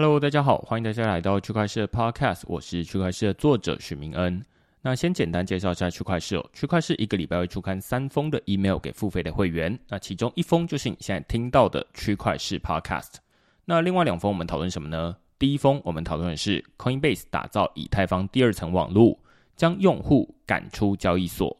Hello，大家好，欢迎大家来到区块链 Podcast，我是区块链的作者许明恩。那先简单介绍一下区块链，区块链一个礼拜会出刊三封的 email 给付费的会员，那其中一封就是你现在听到的区块链 Podcast。那另外两封我们讨论什么呢？第一封我们讨论的是 Coinbase 打造以太坊第二层网络，将用户赶出交易所。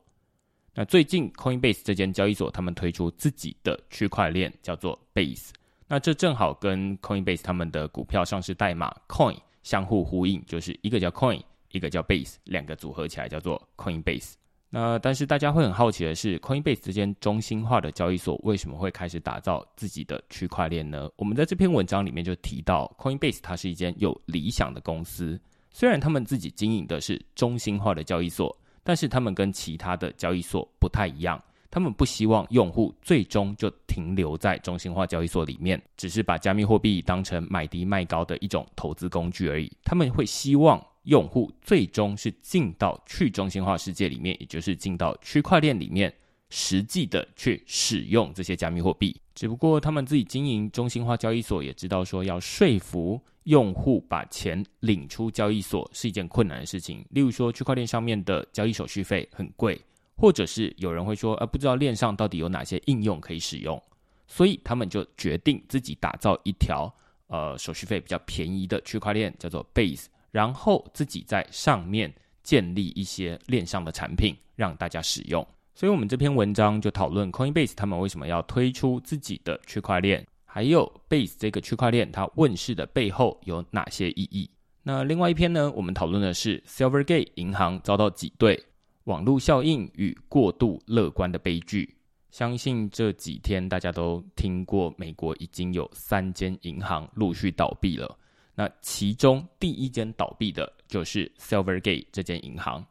那最近 Coinbase 这间交易所他们推出自己的区块链，叫做 Base。那这正好跟 Coinbase 他们的股票上市代码 Coin 相互呼应，就是一个叫 Coin，一个叫 Base，两个组合起来叫做 Coinbase。那但是大家会很好奇的是，Coinbase 这间中心化的交易所为什么会开始打造自己的区块链呢？我们在这篇文章里面就提到，Coinbase 它是一间有理想的公司，虽然他们自己经营的是中心化的交易所，但是他们跟其他的交易所不太一样。他们不希望用户最终就停留在中心化交易所里面，只是把加密货币当成买低卖高的一种投资工具而已。他们会希望用户最终是进到去中心化世界里面，也就是进到区块链里面，实际的去使用这些加密货币。只不过他们自己经营中心化交易所，也知道说要说服用户把钱领出交易所是一件困难的事情。例如说，区块链上面的交易手续费很贵。或者是有人会说，呃，不知道链上到底有哪些应用可以使用，所以他们就决定自己打造一条呃手续费比较便宜的区块链，叫做 Base，然后自己在上面建立一些链上的产品让大家使用。所以我们这篇文章就讨论 Coinbase 他们为什么要推出自己的区块链，还有 Base 这个区块链它问世的背后有哪些意义。那另外一篇呢，我们讨论的是 Silvergate 银行遭到挤兑。网络效应与过度乐观的悲剧，相信这几天大家都听过，美国已经有三间银行陆续倒闭了。那其中第一间倒闭的就是 Silvergate 这间银行。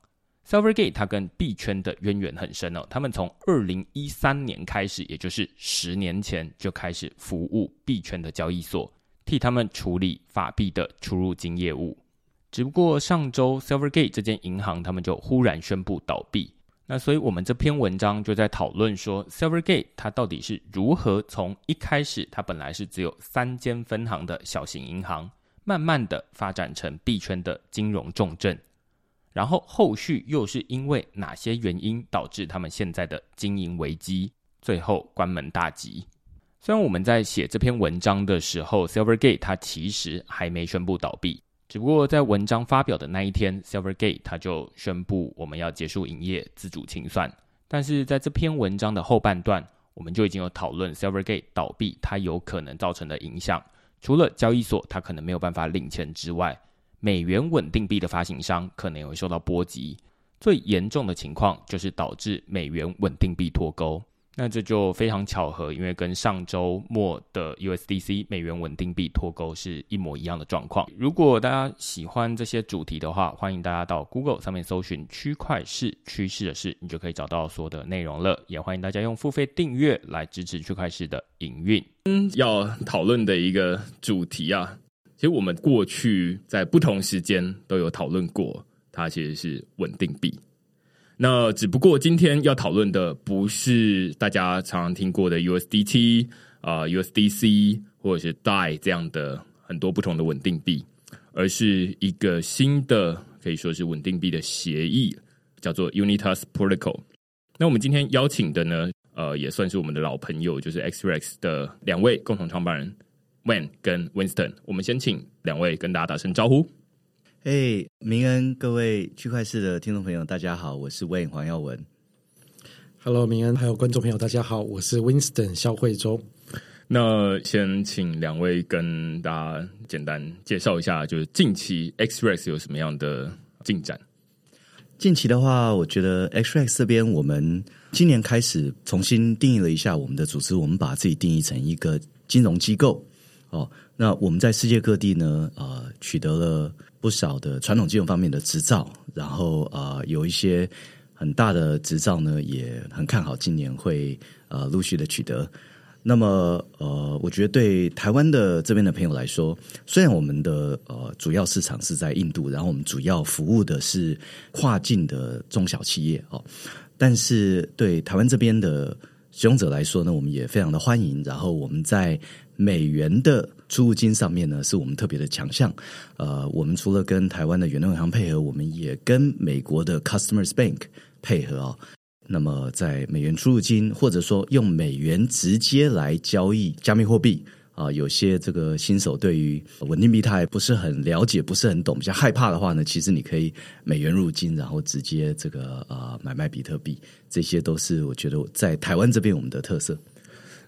Silvergate 它跟币圈的渊源很深哦，他们从二零一三年开始，也就是十年前就开始服务币圈的交易所，替他们处理法币的出入金业务。只不过上周 Silvergate 这间银行，他们就忽然宣布倒闭。那所以我们这篇文章就在讨论说，Silvergate 它到底是如何从一开始它本来是只有三间分行的小型银行，慢慢的发展成币圈的金融重镇，然后后续又是因为哪些原因导致他们现在的经营危机，最后关门大吉。虽然我们在写这篇文章的时候，Silvergate 它其实还没宣布倒闭。只不过在文章发表的那一天，Silvergate 他就宣布我们要结束营业，自主清算。但是在这篇文章的后半段，我们就已经有讨论 Silvergate 倒闭它有可能造成的影响。除了交易所它可能没有办法领钱之外，美元稳定币的发行商可能也会受到波及。最严重的情况就是导致美元稳定币脱钩。那这就非常巧合，因为跟上周末的 USDC 美元稳定币脱钩是一模一样的状况。如果大家喜欢这些主题的话，欢迎大家到 Google 上面搜寻“区块市趋势的事”，你就可以找到所有的内容了。也欢迎大家用付费订阅来支持区块市的营运。嗯，要讨论的一个主题啊，其实我们过去在不同时间都有讨论过，它其实是稳定币。那只不过今天要讨论的不是大家常常听过的 USDT 啊 USDC 或者是 DAI 这样的很多不同的稳定币，而是一个新的可以说是稳定币的协议，叫做 Unitas Protocol。那我们今天邀请的呢，呃，也算是我们的老朋友，就是 XRX 的两位共同创办人 Wen 跟 Winston。我们先请两位跟大家打声招呼。哎，明恩，各位区块市的听众朋友，大家好，我是 Wen 黄耀文。Hello，明恩，还有观众朋友，大家好，我是 Winston 肖慧洲。那先请两位跟大家简单介绍一下，就是近期 Xrex 有什么样的进展？近期的话，我觉得 Xrex 这边，我们今年开始重新定义了一下我们的组织，我们把自己定义成一个金融机构。哦，那我们在世界各地呢，呃，取得了不少的传统金融方面的执照，然后呃，有一些很大的执照呢，也很看好今年会呃陆续的取得。那么，呃，我觉得对台湾的这边的朋友来说，虽然我们的呃主要市场是在印度，然后我们主要服务的是跨境的中小企业哦，但是对台湾这边的使用者来说呢，我们也非常的欢迎。然后我们在美元的 出入金上面呢，是我们特别的强项。呃，我们除了跟台湾的远东银行配合，我们也跟美国的 Customers Bank 配合啊。那么，在美元出入金，或者说用美元直接来交易加密货币啊，有些这个新手对于稳定币态不是很了解，不是很懂，比较害怕的话呢，其实你可以美元入金，然后直接这个呃买卖比特币，这些都是我觉得在台湾这边我们的特色。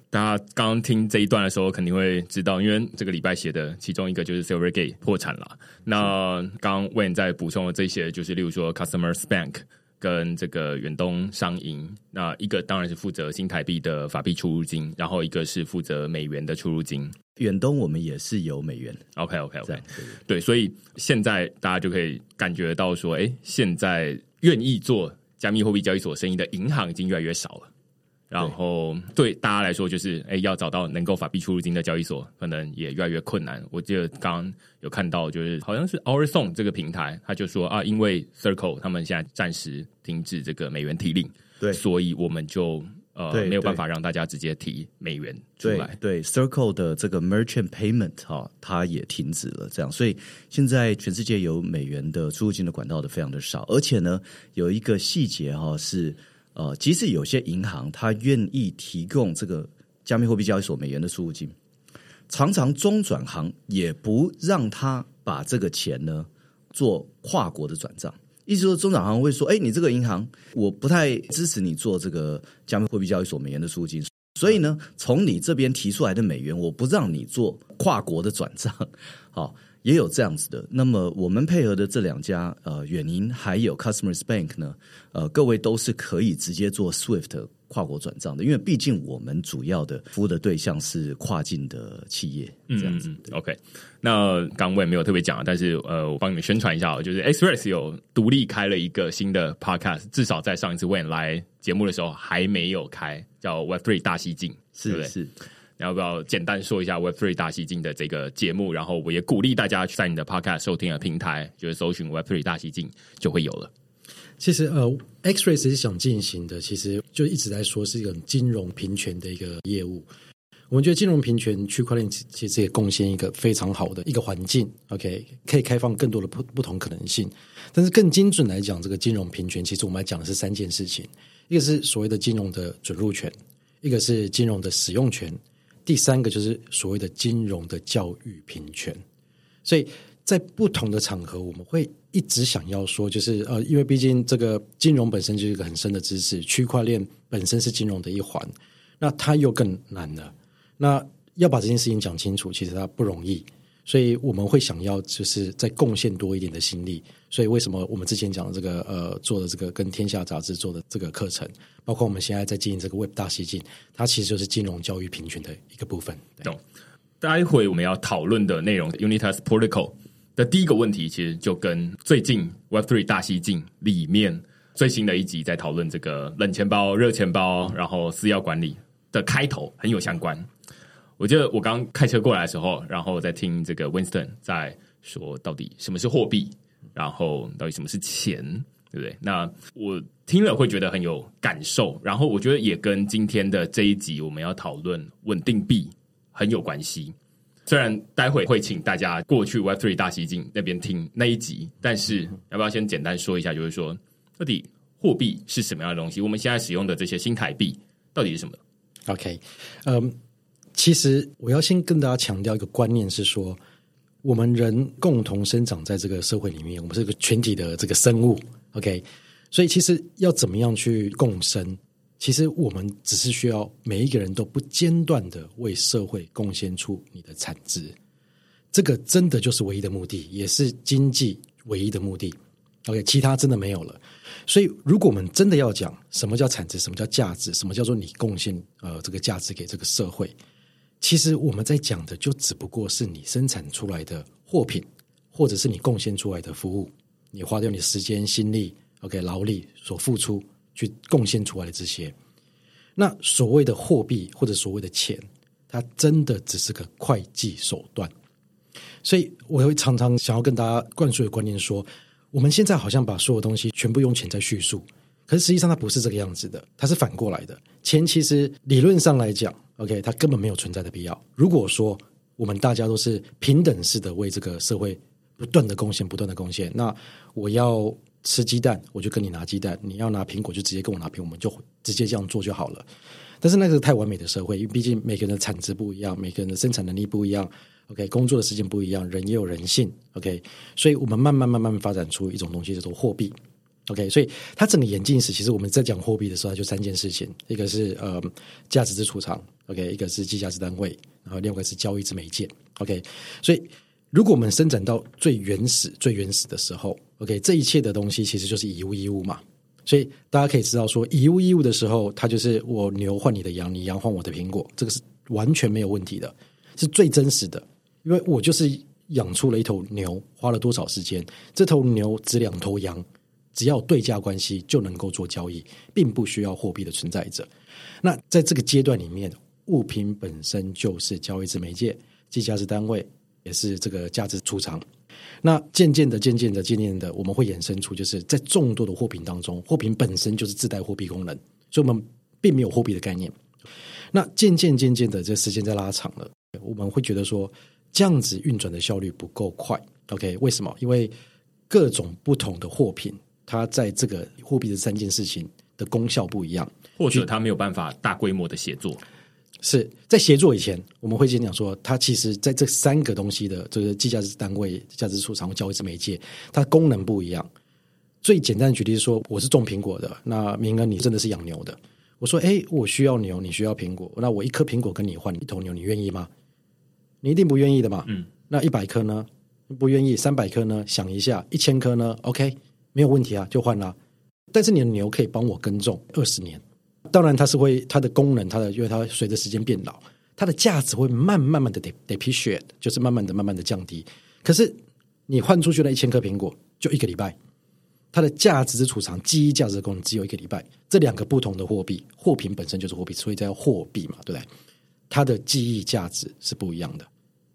大家刚刚听这一段的时候，肯定会知道，因为这个礼拜写的其中一个就是 Silvergate 破产了。那刚 Wayne 在补充的这些，就是例如说 Customers Bank。跟这个远东商银，那一个当然是负责新台币的法币出入金，然后一个是负责美元的出入金。远东我们也是有美元，OK OK OK，对，所以现在大家就可以感觉到说，哎，现在愿意做加密货币交易所生意的银行已经越来越少了。然后对大家来说，就是哎，要找到能够法币出入金的交易所，可能也越来越困难。我记得刚刚有看到，就是好像是 Our Song 这个平台，他就说啊，因为 Circle 他们现在暂时停止这个美元提令，对，所以我们就呃没有办法让大家直接提美元出来。对，Circle 的这个 Merchant Payment 哈，它也停止了。这样，所以现在全世界有美元的出入金的管道的非常的少，而且呢，有一个细节哈是。呃，即使有些银行它愿意提供这个加密货币交易所美元的出入金，常常中转行也不让他把这个钱呢做跨国的转账。意思说，中转行会说：“哎，你这个银行我不太支持你做这个加密货币交易所美元的出入金，所以呢，从你这边提出来的美元，我不让你做跨国的转账。”好。也有这样子的，那么我们配合的这两家呃远银还有 Customers Bank 呢，呃各位都是可以直接做 Swift 跨国转账的，因为毕竟我们主要的服务的对象是跨境的企业，这样子。OK，那刚我也没有特别讲，但是呃我帮你们宣传一下，就是 Express 有独立开了一个新的 Podcast，至少在上一次 When 来节目的时候还没有开，叫 Web Three 大西进，是不是？要不要简单说一下 Web Three 大西进的这个节目？然后我也鼓励大家去在你的 Podcast 收听的平台，就是搜寻 Web Three 大西进就会有了。其实呃，X Ray 是想进行的，其实就一直在说是一个金融平权的一个业务。我们觉得金融平权区块链其实也贡献一个非常好的一个环境，OK，可以开放更多的不不同可能性。但是更精准来讲，这个金融平权，其实我们来讲的是三件事情：一个是所谓的金融的准入权，一个是金融的使用权。第三个就是所谓的金融的教育平权，所以在不同的场合，我们会一直想要说，就是呃，因为毕竟这个金融本身就是一个很深的知识，区块链本身是金融的一环，那它又更难了。那要把这件事情讲清楚，其实它不容易。所以我们会想要就是再贡献多一点的心力。所以为什么我们之前讲的这个呃做的这个跟天下杂志做的这个课程，包括我们现在在经营这个 Web 大西进，它其实就是金融教育平权的一个部分。懂。待会我们要讨论的内容，Unitas Protocol 的第一个问题，其实就跟最近 Web Three 大西进里面最新的一集在讨论这个冷钱包、热钱包，然后私钥管理的开头很有相关。我记得我刚开车过来的时候，然后在听这个 Winston 在说到底什么是货币，然后到底什么是钱，对不对？那我听了会觉得很有感受，然后我觉得也跟今天的这一集我们要讨论稳定币很有关系。虽然待会会请大家过去 Web Three 大西进那边听那一集，但是要不要先简单说一下，就是说到底货币是什么样的东西？我们现在使用的这些新台币到底是什么？OK，嗯。其实我要先跟大家强调一个观念是说，我们人共同生长在这个社会里面，我们是个群体的这个生物，OK。所以其实要怎么样去共生？其实我们只是需要每一个人都不间断的为社会贡献出你的产值，这个真的就是唯一的目的，也是经济唯一的目的。OK，其他真的没有了。所以，如果我们真的要讲什么叫产值，什么叫价值，什么叫做你贡献呃这个价值给这个社会，其实我们在讲的就只不过是你生产出来的货品，或者是你贡献出来的服务，你花掉你时间、心力、OK 劳力所付出去贡献出来的这些。那所谓的货币或者所谓的钱，它真的只是个会计手段。所以，我会常常想要跟大家灌输的观念说。我们现在好像把所有东西全部用钱在叙述，可是实际上它不是这个样子的，它是反过来的。钱其实理论上来讲，OK，它根本没有存在的必要。如果说我们大家都是平等式的为这个社会不断的贡献、不断的贡献，那我要吃鸡蛋，我就跟你拿鸡蛋；你要拿苹果，就直接跟我拿苹果，我们就直接这样做就好了。但是那个太完美的社会，因为毕竟每个人的产值不一样，每个人的生产能力不一样。OK，工作的时间不一样，人也有人性。OK，所以我们慢慢慢慢发展出一种东西叫做货币。OK，所以它整个演进史，其实我们在讲货币的时候，就三件事情：一个是呃价值之储藏，OK，一个是计价之单位，然后另外一个是交易之媒介。OK，所以如果我们伸展到最原始、最原始的时候，OK，这一切的东西其实就是以物易物嘛。所以大家可以知道，说以物易物的时候，它就是我牛换你的羊，你羊换我的苹果，这个是完全没有问题的，是最真实的。因为我就是养出了一头牛，花了多少时间？这头牛值两头羊，只要对价关系就能够做交易，并不需要货币的存在者。那在这个阶段里面，物品本身就是交易之媒介，计价之单位，也是这个价值储藏。那渐渐的、渐渐的、渐渐的，我们会衍生出，就是在众多的货品当中，货品本身就是自带货币功能，所以我们并没有货币的概念。那渐渐、渐渐的，这时间在拉长了，我们会觉得说。这样子运转的效率不够快，OK？为什么？因为各种不同的货品，它在这个货币的三件事情的功效不一样，或者它没有办法大规模的协作。是在协作以前，我们会先讲说，它其实在这三个东西的这个计价值单位、价值储藏、交易之媒介，它功能不一样。最简单的举例是说，我是种苹果的，那明哥你真的是养牛的，我说，哎，我需要牛，你需要苹果，那我一颗苹果跟你换一头牛，你愿意吗？你一定不愿意的嘛？嗯，那一百颗呢？不愿意，三百颗呢？想一下，一千颗呢？OK，没有问题啊，就换了。但是你的牛可以帮我耕种二十年，当然它是会它的功能，它的因为它随着时间变老，它的价值会慢慢慢的 depreciate，就是慢慢的慢慢的降低。可是你换出去了一千颗苹果，就一个礼拜，它的价值之储藏、记忆价值的功能只有一个礼拜。这两个不同的货币，货品本身就是货币，所以叫货币嘛，对不对？它的记忆价值是不一样的。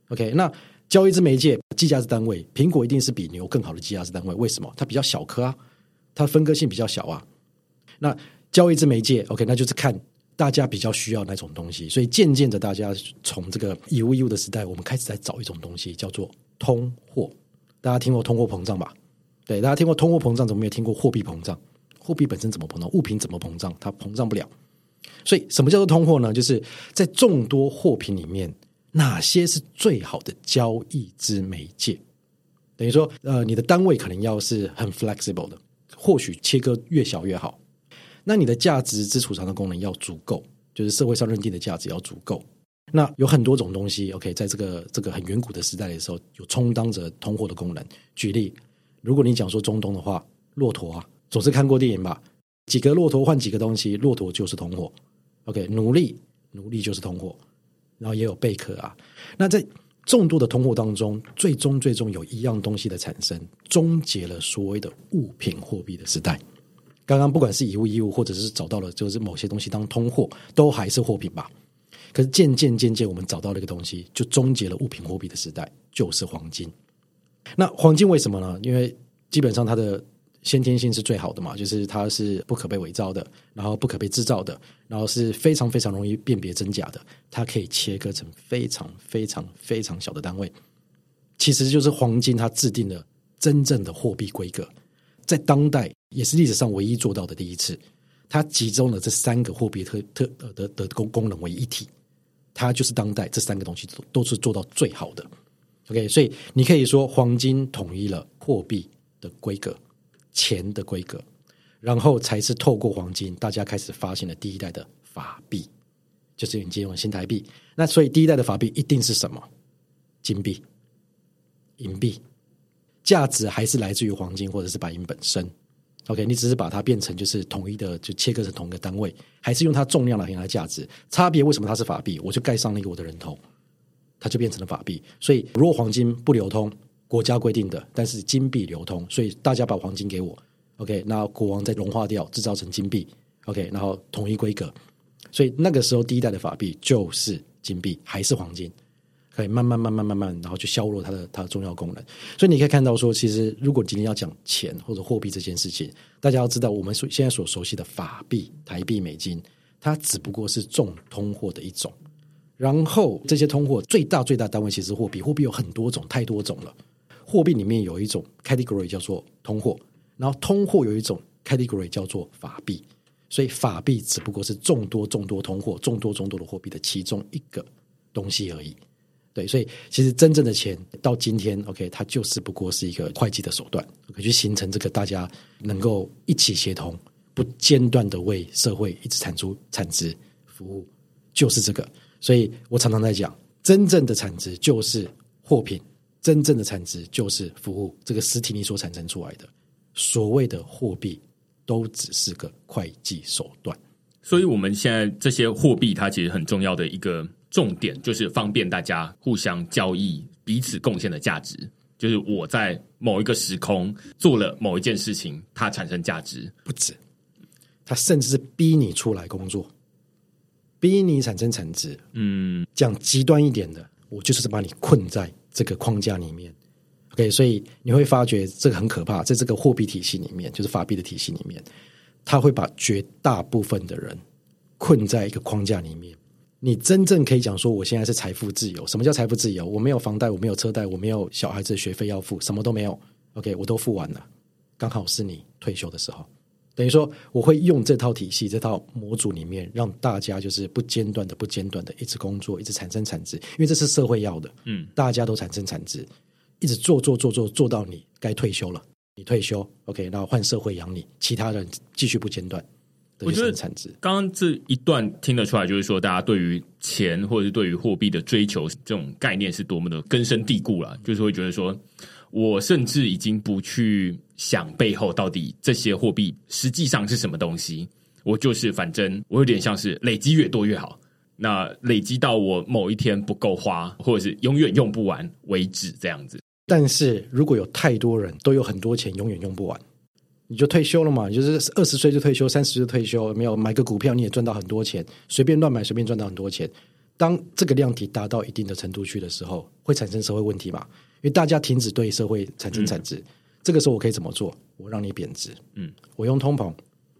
OK，那交易之媒介计价之单位，苹果一定是比牛更好的计价之单位。为什么？它比较小颗啊，它分割性比较小啊。那交易之媒介，OK，那就是看大家比较需要哪种东西。所以渐渐的，大家从这个以物易物的时代，我们开始在找一种东西，叫做通货。大家听过通货膨胀吧？对，大家听过通货膨胀，怎么没有听过货币膨胀？货币本身怎么膨胀？物品怎么膨胀？它膨胀不了。所以，什么叫做通货呢？就是在众多货品里面，哪些是最好的交易之媒介？等于说，呃，你的单位可能要是很 flexible 的，或许切割越小越好。那你的价值之储藏的功能要足够，就是社会上认定的价值要足够。那有很多种东西，OK，在这个这个很远古的时代的时候，有充当着通货的功能。举例，如果你讲说中东的话，骆驼啊，总是看过电影吧？几个骆驼换几个东西，骆驼就是通货。OK，奴隶，奴隶就是通货，然后也有贝壳啊。那在众多的通货当中，最终最终有一样东西的产生，终结了所谓的物品货币的时代。刚刚不管是以物易物，或者是找到了就是某些东西当通货，都还是货品吧。可是渐渐渐渐，我们找到了一个东西，就终结了物品货币的时代，就是黄金。那黄金为什么呢？因为基本上它的。先天性是最好的嘛，就是它是不可被伪造的，然后不可被制造的，然后是非常非常容易辨别真假的。它可以切割成非常非常非常小的单位，其实就是黄金它制定了真正的货币规格，在当代也是历史上唯一做到的第一次。它集中了这三个货币特特的的功功能为一体，它就是当代这三个东西都都是做到最好的。OK，所以你可以说黄金统一了货币的规格、钱的规格，然后才是透过黄金，大家开始发现了第一代的法币，就是你借用新台币。那所以第一代的法币一定是什么？金币、银币，价值还是来自于黄金或者是白银本身。OK，你只是把它变成就是统一的，就切割成同一个单位，还是用它重量来衡量价值？差别为什么它是法币？我就盖上了一个我的人头，它就变成了法币。所以如果黄金不流通，国家规定的，但是金币流通，所以大家把黄金给我，OK，那国王再融化掉，制造成金币，OK，然后统一规格。所以那个时候第一代的法币就是金币，还是黄金。可以慢慢慢慢慢慢，然后去削弱它的它的重要功能。所以你可以看到说，其实如果今天要讲钱或者货币这件事情，大家要知道，我们所现在所熟悉的法币、台币、美金，它只不过是重通货的一种。然后这些通货最大最大单位其实货币，货币有很多种，太多种了。货币里面有一种 category 叫做通货，然后通货有一种 category 叫做法币。所以法币只不过是众多众多通货、众多众多的货币的其中一个东西而已。对，所以其实真正的钱到今天，OK，它就是不过是一个会计的手段，可去形成这个大家能够一起协同、不间断的为社会一直产出产值服务，就是这个。所以我常常在讲，真正的产值就是货品，真正的产值就是服务，这个实体你所产生出来的，所谓的货币都只是个会计手段。所以，我们现在这些货币，它其实很重要的一个。重点就是方便大家互相交易，彼此贡献的价值。就是我在某一个时空做了某一件事情，它产生价值不止，它甚至是逼你出来工作，逼你产生产值。嗯，讲极端一点的，我就是把你困在这个框架里面。OK，所以你会发觉这个很可怕，在这个货币体系里面，就是法币的体系里面，它会把绝大部分的人困在一个框架里面。你真正可以讲说，我现在是财富自由。什么叫财富自由？我没有房贷，我没有车贷，我没有小孩子的学费要付，什么都没有。OK，我都付完了，刚好是你退休的时候。等于说，我会用这套体系、这套模组里面，让大家就是不间断的、不间断的一直工作，一直产生产值，因为这是社会要的。嗯，大家都产生产值，一直做做做做做到你该退休了，你退休 OK，然后换社会养你，其他人继续不间断。我觉得产值刚刚这一段听得出来，就是说大家对于钱或者是对于货币的追求这种概念是多么的根深蒂固了，就是会觉得说，我甚至已经不去想背后到底这些货币实际上是什么东西，我就是反正我有点像是累积越多越好，那累积到我某一天不够花，或者是永远用不完为止这样子。但是如果有太多人都有很多钱，永远用不完。你就退休了嘛？就是二十岁就退休，三十就退休，没有买个股票你也赚到很多钱，随便乱买随便赚到很多钱。当这个量体达到一定的程度去的时候，会产生社会问题嘛？因为大家停止对社会产生产值，这个时候我可以怎么做？我让你贬值，嗯，我用通膨。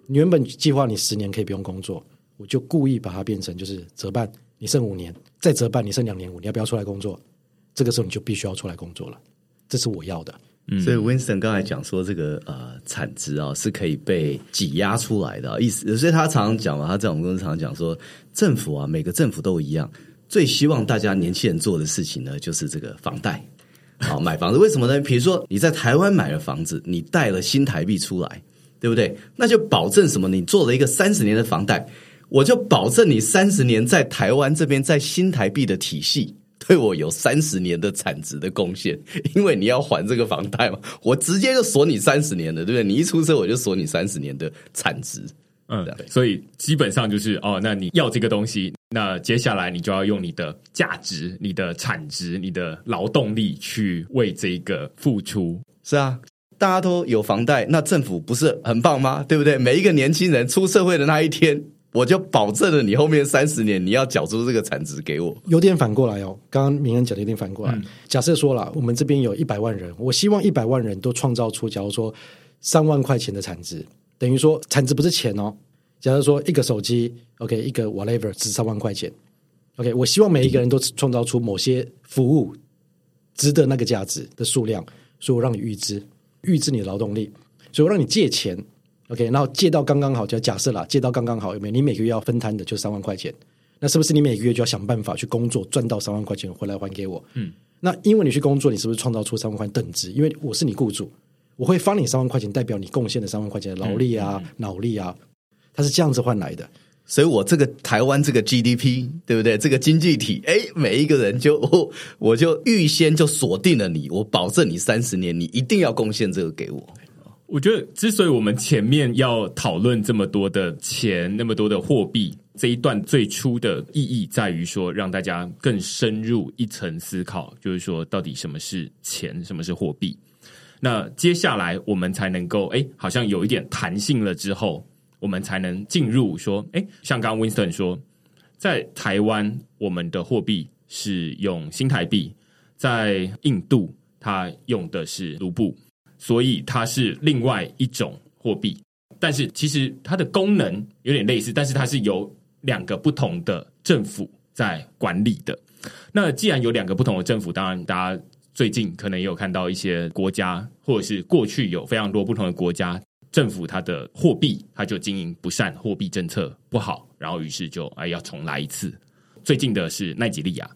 你原本计划你十年可以不用工作，我就故意把它变成就是折半，你剩五年，再折半，你剩两年五，你要不要出来工作？这个时候你就必须要出来工作了，这是我要的。所以，Winston 刚才讲说，这个呃产值啊是可以被挤压出来的意思。所以他常常讲嘛，他在我们公司常常讲说，政府啊，每个政府都一样，最希望大家年轻人做的事情呢，就是这个房贷，好买房子。为什么呢？比如说你在台湾买了房子，你贷了新台币出来，对不对？那就保证什么？你做了一个三十年的房贷，我就保证你三十年在台湾这边在新台币的体系。对我有三十年的产值的贡献，因为你要还这个房贷嘛，我直接就锁你三十年的，对不对？你一出车我就锁你三十年的产值，嗯，所以基本上就是哦，那你要这个东西，那接下来你就要用你的价值、你的产值、你的劳动力去为这个付出。是啊，大家都有房贷，那政府不是很棒吗？对不对？每一个年轻人出社会的那一天。我就保证了你后面三十年你要缴出这个产值给我。有点反过来哦，刚刚明恩讲的有点反过来。假设说了，我们这边有一百万人，我希望一百万人都创造出，假如说三万块钱的产值，等于说产值不是钱哦。假如说一个手机，OK，一个 whatever 值三万块钱，OK，我希望每一个人都创造出某些服务值得那个价值的数量，所以我让你预支，预支你的劳动力，所以我让你借钱。OK，然后借到刚刚好，就假设啦，借到刚刚好有没有？你每个月要分摊的就三万块钱，那是不是你每个月就要想办法去工作，赚到三万块钱回来还给我？嗯，那因为你去工作，你是不是创造出三万块等值？因为我是你雇主，我会发你三万块钱，代表你贡献的三万块钱的劳力啊、脑力啊，它是这样子换来的。所以我这个台湾这个 GDP 对不对？这个经济体，哎，每一个人就我就预先就锁定了你，我保证你三十年，你一定要贡献这个给我。我觉得，之所以我们前面要讨论这么多的钱，那么多的货币，这一段最初的意义在于说，让大家更深入一层思考，就是说，到底什么是钱，什么是货币？那接下来我们才能够，哎，好像有一点弹性了之后。我们才能进入说，哎，像刚 Winston 说，在台湾我们的货币是用新台币，在印度它用的是卢布，所以它是另外一种货币。但是其实它的功能有点类似，但是它是由两个不同的政府在管理的。那既然有两个不同的政府，当然大家最近可能也有看到一些国家，或者是过去有非常多不同的国家。政府它的货币，它就经营不善，货币政策不好，然后于是就哎要重来一次。最近的是奈吉利亚，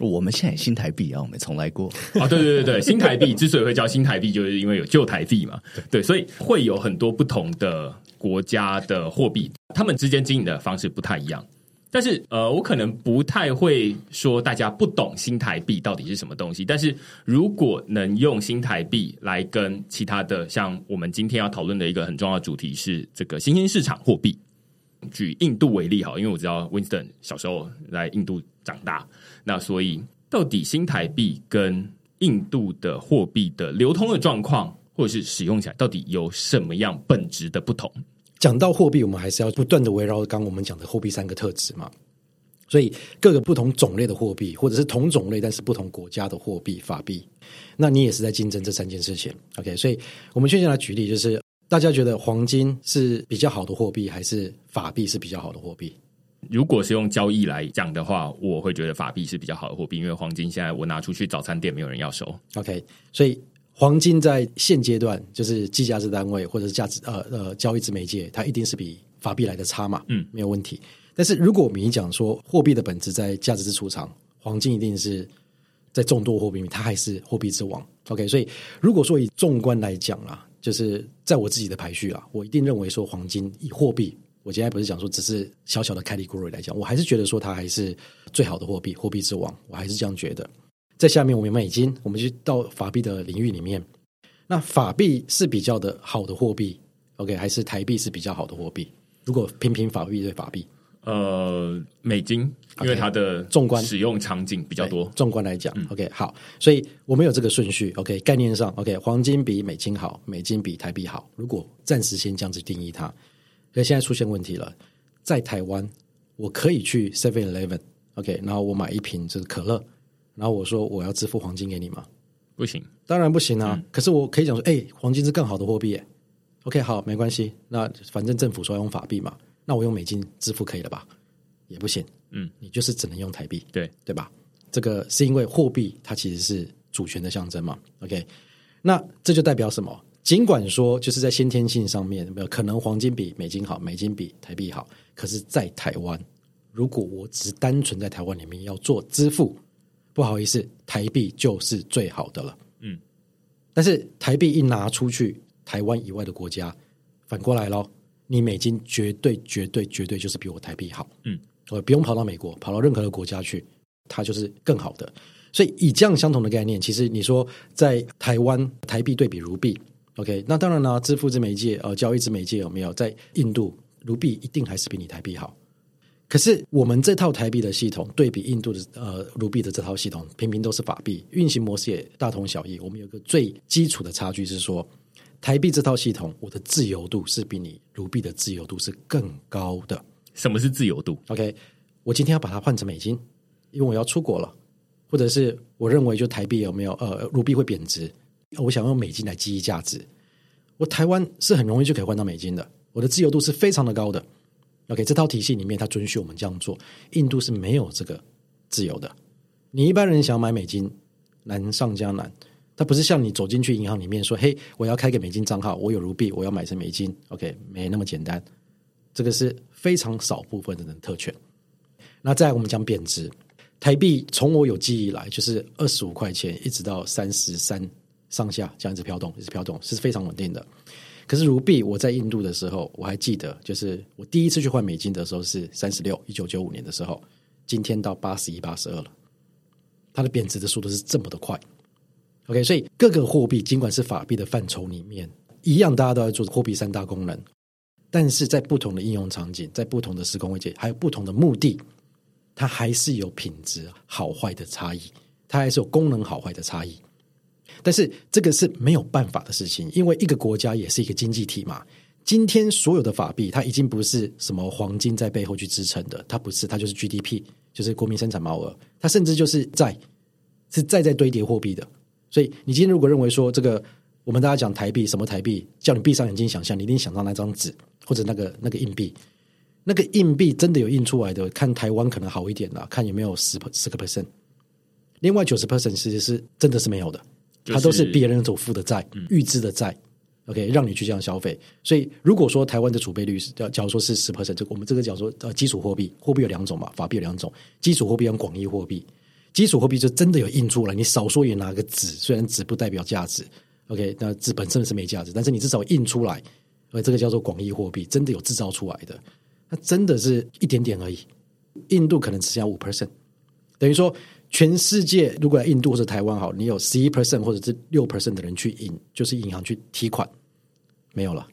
我们现在新台币啊，我们重来过啊，对对对对，新台币之所以会叫新台币，就是因为有旧台币嘛，对，所以会有很多不同的国家的货币，他们之间经营的方式不太一样。但是，呃，我可能不太会说大家不懂新台币到底是什么东西。但是如果能用新台币来跟其他的，像我们今天要讨论的一个很重要的主题是这个新兴市场货币，举印度为例哈，因为我知道 Winston 小时候在印度长大，那所以到底新台币跟印度的货币的流通的状况，或者是使用起来，到底有什么样本质的不同？讲到货币，我们还是要不断的围绕刚我们讲的货币三个特质嘛。所以各个不同种类的货币，或者是同种类但是不同国家的货币法币，那你也是在竞争这三件事情。OK，所以我们现在来举例，就是大家觉得黄金是比较好的货币，还是法币是比较好的货币？如果是用交易来讲的话，我会觉得法币是比较好的货币，因为黄金现在我拿出去早餐店没有人要收。OK，所以。黄金在现阶段就是计价值单位或者是价值呃呃交易值媒介，它一定是比法币来的差嘛，嗯，没有问题。但是如果我们讲说货币的本质在价值之储藏，黄金一定是在众多货币里面，它还是货币之王。OK，所以如果说以纵观来讲啊，就是在我自己的排序啊，我一定认为说黄金以货币，我今天不是讲说只是小小的 category 来讲，我还是觉得说它还是最好的货币，货币之王，我还是这样觉得。在下面，我们有美金，我们就到法币的领域里面。那法币是比较的好的货币，OK，还是台币是比较好的货币？如果平平法币对法币，呃，美金，因为它的纵观使用场景比较多。纵观来讲，OK，好，所以我们有这个顺序，OK，概念上，OK，黄金比美金好，美金比台币好。如果暂时先这样子定义它，可现在出现问题了，在台湾，我可以去 Seven Eleven，OK，然后我买一瓶就是可乐。然后我说我要支付黄金给你吗？不行，当然不行啊！可是我可以讲说，哎，黄金是更好的货币。OK，好，没关系。那反正政府说要用法币嘛，那我用美金支付可以了吧？也不行。嗯，你就是只能用台币，对对吧？这个是因为货币它其实是主权的象征嘛。OK，那这就代表什么？尽管说就是在先天性上面没有可能黄金比美金好，美金比台币好，可是，在台湾，如果我只是单纯在台湾里面要做支付。不好意思，台币就是最好的了。嗯，但是台币一拿出去，台湾以外的国家反过来咯，你美金绝对、绝对、绝对就是比我台币好。嗯，我不用跑到美国，跑到任何的国家去，它就是更好的。所以以这样相同的概念，其实你说在台湾台币对比卢币，OK，那当然呢，支付之媒介呃，交易之媒介有没有在印度卢币一定还是比你台币好。可是我们这套台币的系统对比印度的呃卢币的这套系统，平平都是法币，运行模式也大同小异。我们有个最基础的差距是说，台币这套系统，我的自由度是比你卢币的自由度是更高的。什么是自由度？OK，我今天要把它换成美金，因为我要出国了，或者是我认为就台币有没有呃卢币会贬值，我想用美金来记忆价值，我台湾是很容易就可以换到美金的，我的自由度是非常的高的。OK，这套体系里面，它准许我们这样做。印度是没有这个自由的。你一般人想买美金，难上加难。它不是像你走进去银行里面说：“嘿，我要开个美金账号，我有卢币，我要买成美金。” OK，没那么简单。这个是非常少部分的人特权。那再来我们讲贬值，台币从我有记忆来就是二十五块钱，一直到三十三上下这样子飘动，一直飘动是非常稳定的。可是卢币，我在印度的时候，我还记得，就是我第一次去换美金的时候是三十六，一九九五年的时候，今天到八十一、八十二了，它的贬值的速度是这么的快。OK，所以各个货币尽管是法币的范畴里面，一样大家都在做货币三大功能，但是在不同的应用场景，在不同的时空位阶，还有不同的目的，它还是有品质好坏的差异，它还是有功能好坏的差异。但是这个是没有办法的事情，因为一个国家也是一个经济体嘛。今天所有的法币，它已经不是什么黄金在背后去支撑的，它不是，它就是 GDP，就是国民生产毛额，它甚至就是在是在在堆叠货币的。所以你今天如果认为说这个，我们大家讲台币，什么台币，叫你闭上眼睛想象，你一定想到那张纸或者那个那个硬币，那个硬币真的有印出来的，看台湾可能好一点啦，看有没有十十个 percent，另外九十 percent 其实是真的是没有的。它都是别人所付的债，预支的债，OK，让你去这样消费。所以，如果说台湾的储备率是，假如说是十 percent，这我们这个叫做呃基础货币，货币有两种嘛，法币有两种，基础货币跟广义货币。基础货币就真的有印出来，你少说也拿个纸，虽然纸不代表价值，OK，那纸本身是没价值，但是你至少印出来，呃，这个叫做广义货币，真的有制造出来的，那真的是一点点而已。印度可能只剩下五 percent，等于说。全世界如果印度或者台湾好，你有十一 percent 或者是六 percent 的人去引，就是银行去提款，没有了，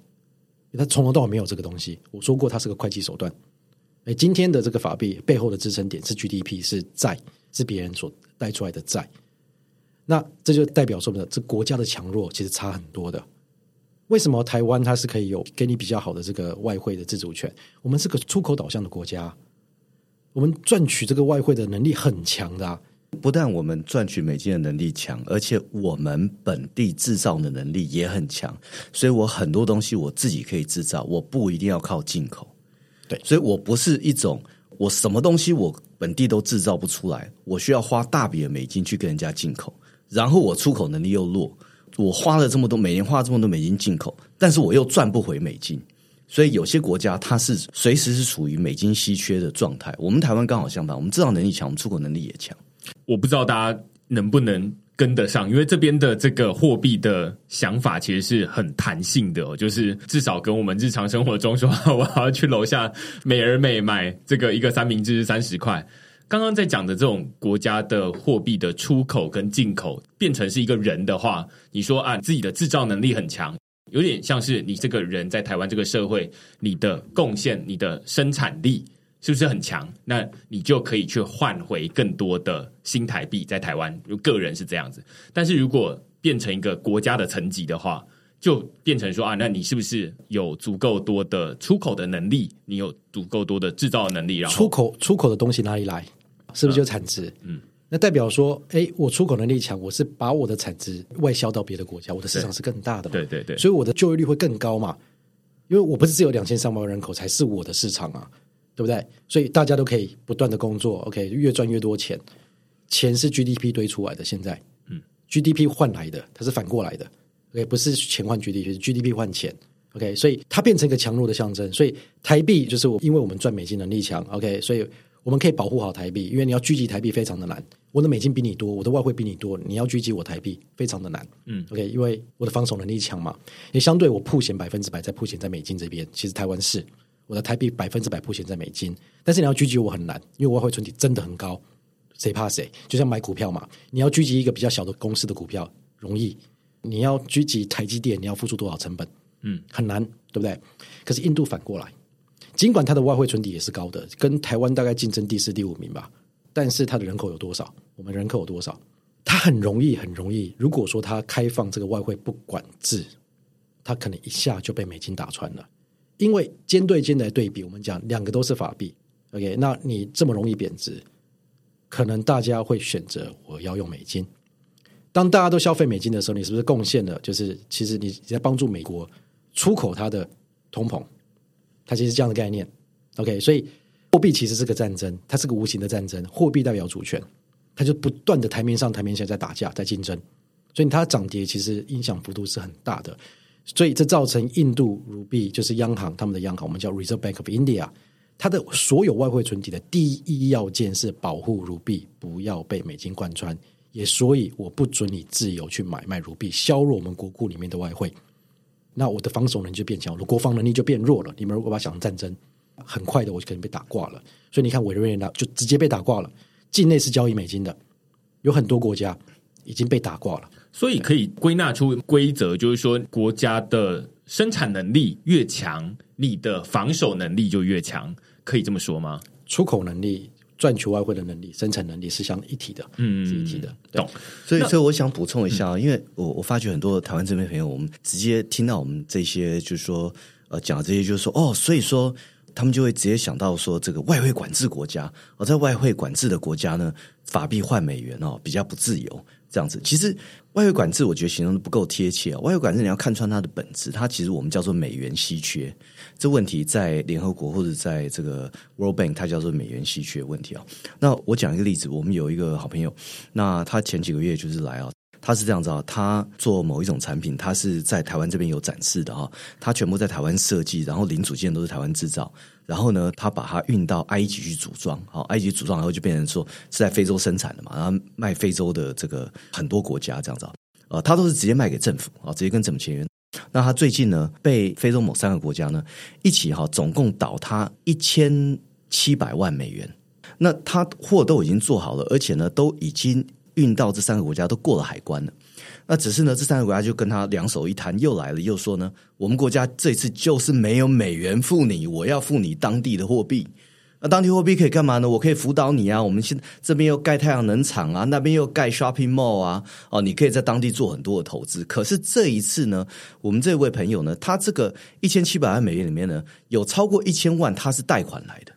他从头到尾没有这个东西。我说过，它是个会计手段。哎，今天的这个法币背后的支撑点是 GDP，是债，是别人所带出来的债。那这就代表说呢，这国家的强弱其实差很多的。为什么台湾它是可以有给你比较好的这个外汇的自主权？我们是个出口导向的国家。我们赚取这个外汇的能力很强的，不但我们赚取美金的能力强，而且我们本地制造的能力也很强。所以我很多东西我自己可以制造，我不一定要靠进口。对，所以我不是一种我什么东西我本地都制造不出来，我需要花大笔的美金去跟人家进口，然后我出口能力又弱，我花了这么多每年花这么多美金进口，但是我又赚不回美金。所以有些国家它是随时是处于美金稀缺的状态，我们台湾刚好相反，我们制造能力强，我们出口能力也强。我不知道大家能不能跟得上，因为这边的这个货币的想法其实是很弹性的，就是至少跟我们日常生活中说，我要去楼下美而美买这个一个三明治三十块。刚刚在讲的这种国家的货币的出口跟进口变成是一个人的话，你说啊，自己的制造能力很强。有点像是你这个人在台湾这个社会，你的贡献、你的生产力是不是很强？那你就可以去换回更多的新台币在台湾。就个人是这样子，但是如果变成一个国家的层级的话，就变成说啊，那你是不是有足够多的出口的能力？你有足够多的制造能力？然后出口出口的东西哪里来？是不是就产值？嗯。那代表说，哎，我出口能力强，我是把我的产值外销到别的国家，我的市场是更大的嘛，对对对，所以我的就业率会更高嘛。因为我不是只有两千三百万人口才是我的市场啊，对不对？所以大家都可以不断的工作，OK，越赚越多钱，钱是 GDP 堆出来的，现在，嗯，GDP 换来的，它是反过来的，OK，不是钱换 GDP，是 GDP 换钱，OK，所以它变成一个强弱的象征。所以台币就是我，因为我们赚美金能力强，OK，所以。我们可以保护好台币，因为你要狙击台币非常的难。我的美金比你多，我的外汇比你多，你要狙击我台币非常的难。嗯，OK，因为我的防守能力强嘛，也相对我铺险百分之百在铺险在美金这边。其实台湾是我的台币百分之百铺险在美金，但是你要狙击我很难，因为外汇存底真的很高。谁怕谁？就像买股票嘛，你要狙击一个比较小的公司的股票容易，你要狙击台积电，你要付出多少成本？嗯，很难，对不对？可是印度反过来。尽管它的外汇存底也是高的，跟台湾大概竞争第四、第五名吧，但是它的人口有多少？我们人口有多少？它很容易，很容易。如果说它开放这个外汇不管制，它可能一下就被美金打穿了。因为肩对肩来对比，我们讲两个都是法币，OK？那你这么容易贬值，可能大家会选择我要用美金。当大家都消费美金的时候，你是不是贡献了？就是其实你在帮助美国出口它的通膨。它其实这样的概念，OK，所以货币其实是个战争，它是个无形的战争。货币代表主权，它就不断的台面上、台面下在打架、在竞争，所以它涨跌其实影响幅度是很大的。所以这造成印度卢币就是央行他们的央行，我们叫 Reserve Bank of India，它的所有外汇存底的第一要件是保护卢币不要被美金贯穿，也所以我不准你自由去买卖卢币，削弱我们国库里面的外汇。那我的防守能力就变强，我的国防能力就变弱了。你们如果把它想成战争，很快的我就可能被打挂了。所以你看委内瑞拉就直接被打挂了，境内是交易美金的，有很多国家已经被打挂了。所以可以归纳出规则，就是说国家的生产能力越强，你的防守能力就越强，可以这么说吗？出口能力、赚取外汇的能力、生产能力是相一体的，嗯是一体的。懂。所以，所以我想补充一下啊，因为我我发觉很多台湾这边朋友，我们直接听到我们这些，就是说，呃，讲的这些，就是说，哦，所以说他们就会直接想到说，这个外汇管制国家，哦，在外汇管制的国家呢，法币换美元哦，比较不自由，这样子。其实外汇管制，我觉得形容的不够贴切啊。外汇管制你要看穿它的本质，它其实我们叫做美元稀缺。这问题在联合国或者在这个 World Bank，它叫做美元稀缺问题啊。那我讲一个例子，我们有一个好朋友，那他前几个月就是来啊，他是这样子啊，他做某一种产品，他是在台湾这边有展示的啊，他全部在台湾设计，然后零组件都是台湾制造，然后呢，他把它运到埃及去组装，好，埃及组装然后就变成说是在非洲生产的嘛，然后卖非洲的这个很多国家这样子啊，呃，他都是直接卖给政府啊，直接跟政府签约。那他最近呢，被非洲某三个国家呢一起哈，总共倒他一千七百万美元。那他货都已经做好了，而且呢，都已经运到这三个国家，都过了海关了。那只是呢，这三个国家就跟他两手一摊，又来了，又说呢，我们国家这次就是没有美元付你，我要付你当地的货币。那当地货币可以干嘛呢？我可以辅导你啊，我们现这边又盖太阳能厂啊，那边又盖 shopping mall 啊，哦，你可以在当地做很多的投资。可是这一次呢，我们这位朋友呢，他这个一千七百万美元里面呢，有超过一千万他是贷款来的。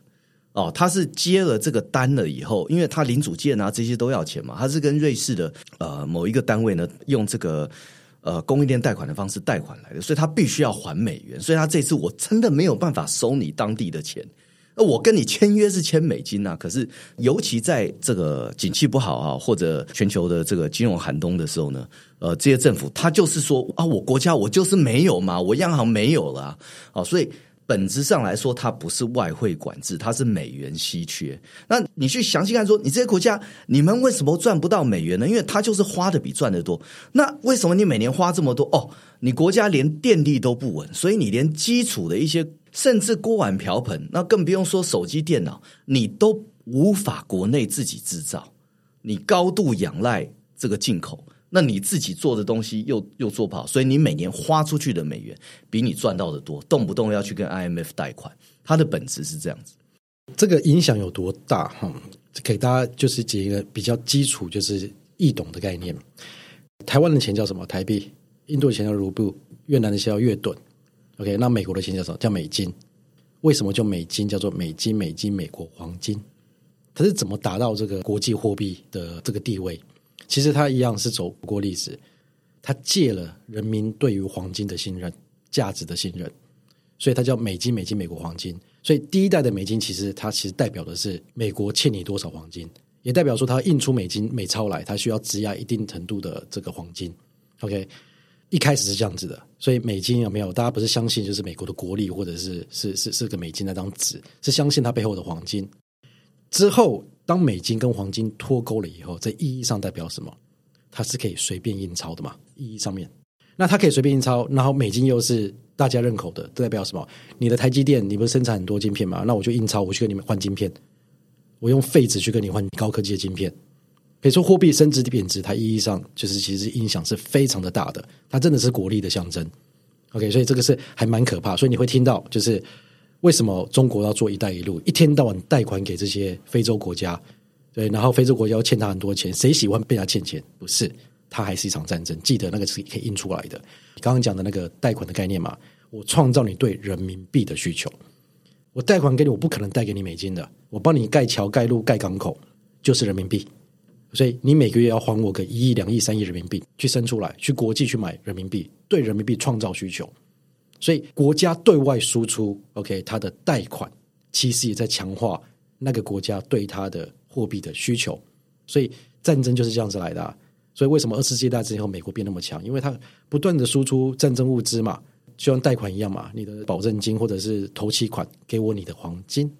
哦，他是接了这个单了以后，因为他零组件啊这些都要钱嘛，他是跟瑞士的呃某一个单位呢用这个呃供应链贷款的方式贷款来的，所以他必须要还美元，所以他这次我真的没有办法收你当地的钱。那我跟你签约是签美金呐、可是尤其在这个景气不好啊，或者全球的这个金融寒冬的时候呢，呃，这些政府他就是说啊，我国家我就是没有嘛，我央行没有了啊，所以本质上来说，它不是外汇管制，它是美元稀缺。那你去详细看说，你这些国家你们为什么赚不到美元呢？因为它就是花的比赚的多。那为什么你每年花这么多？哦，你国家连电力都不稳，所以你连基础的一些。甚至锅碗瓢盆，那更不用说手机、电脑，你都无法国内自己制造，你高度仰赖这个进口，那你自己做的东西又又做不好，所以你每年花出去的美元比你赚到的多，动不动要去跟 IMF 贷款，它的本质是这样子。这个影响有多大？哈，给大家就是解一个比较基础，就是易懂的概念。台湾的钱叫什么？台币。印度的钱叫卢布。越南的钱叫越盾。OK，那美国的钱叫什么？叫美金。为什么叫美金？叫做美金、美金、美国黄金。它是怎么达到这个国际货币的这个地位？其实它一样是走过历史，它借了人民对于黄金的信任、价值的信任，所以它叫美金、美金、美国黄金。所以第一代的美金其实它其实代表的是美国欠你多少黄金，也代表说它印出美金美钞来，它需要质押一定程度的这个黄金。OK。一开始是这样子的，所以美金有没有？大家不是相信就是美国的国力，或者是是是是个美金那张纸，是相信它背后的黄金。之后，当美金跟黄金脱钩了以后，在意义上代表什么？它是可以随便印钞的嘛？意义上面，那它可以随便印钞，然后美金又是大家认可的，都代表什么？你的台积电，你不是生产很多晶片嘛？那我就印钞，我去跟你们换晶片，我用废纸去跟你换高科技的晶片。比如说货币升值贬值，它意义上就是其实影响是非常的大的，它真的是国力的象征。OK，所以这个是还蛮可怕。所以你会听到，就是为什么中国要做“一带一路”，一天到晚贷款给这些非洲国家，对，然后非洲国家要欠他很多钱，谁喜欢被他欠钱？不是，它还是一场战争。记得那个是可以印出来的。你刚刚讲的那个贷款的概念嘛，我创造你对人民币的需求，我贷款给你，我不可能贷给你美金的，我帮你盖桥、盖路、盖港口，就是人民币。所以你每个月要还我个一亿、两亿、三亿人民币去生出来，去国际去买人民币，对人民币创造需求。所以国家对外输出，OK，它的贷款其实也在强化那个国家对它的货币的需求。所以战争就是这样子来的、啊。所以为什么二次世界大战后美国变那么强？因为它不断的输出战争物资嘛，就像贷款一样嘛，你的保证金或者是头期款给我你的黄金，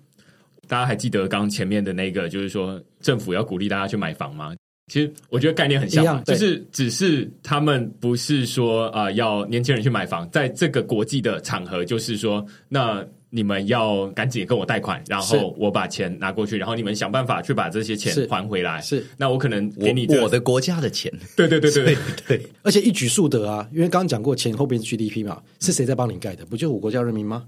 大家还记得刚前面的那个，就是说政府要鼓励大家去买房吗？其实我觉得概念很像嘛，就是只是他们不是说啊要年轻人去买房，在这个国际的场合，就是说那你们要赶紧跟我贷款，然后我把钱拿过去，然后你们想办法去把这些钱还回来。是，那我可能给你我的国家的钱。对对对对 对，而且一举数得啊，因为刚刚讲过钱后边是 GDP 嘛，是谁在帮你盖的？不就我国家人民吗？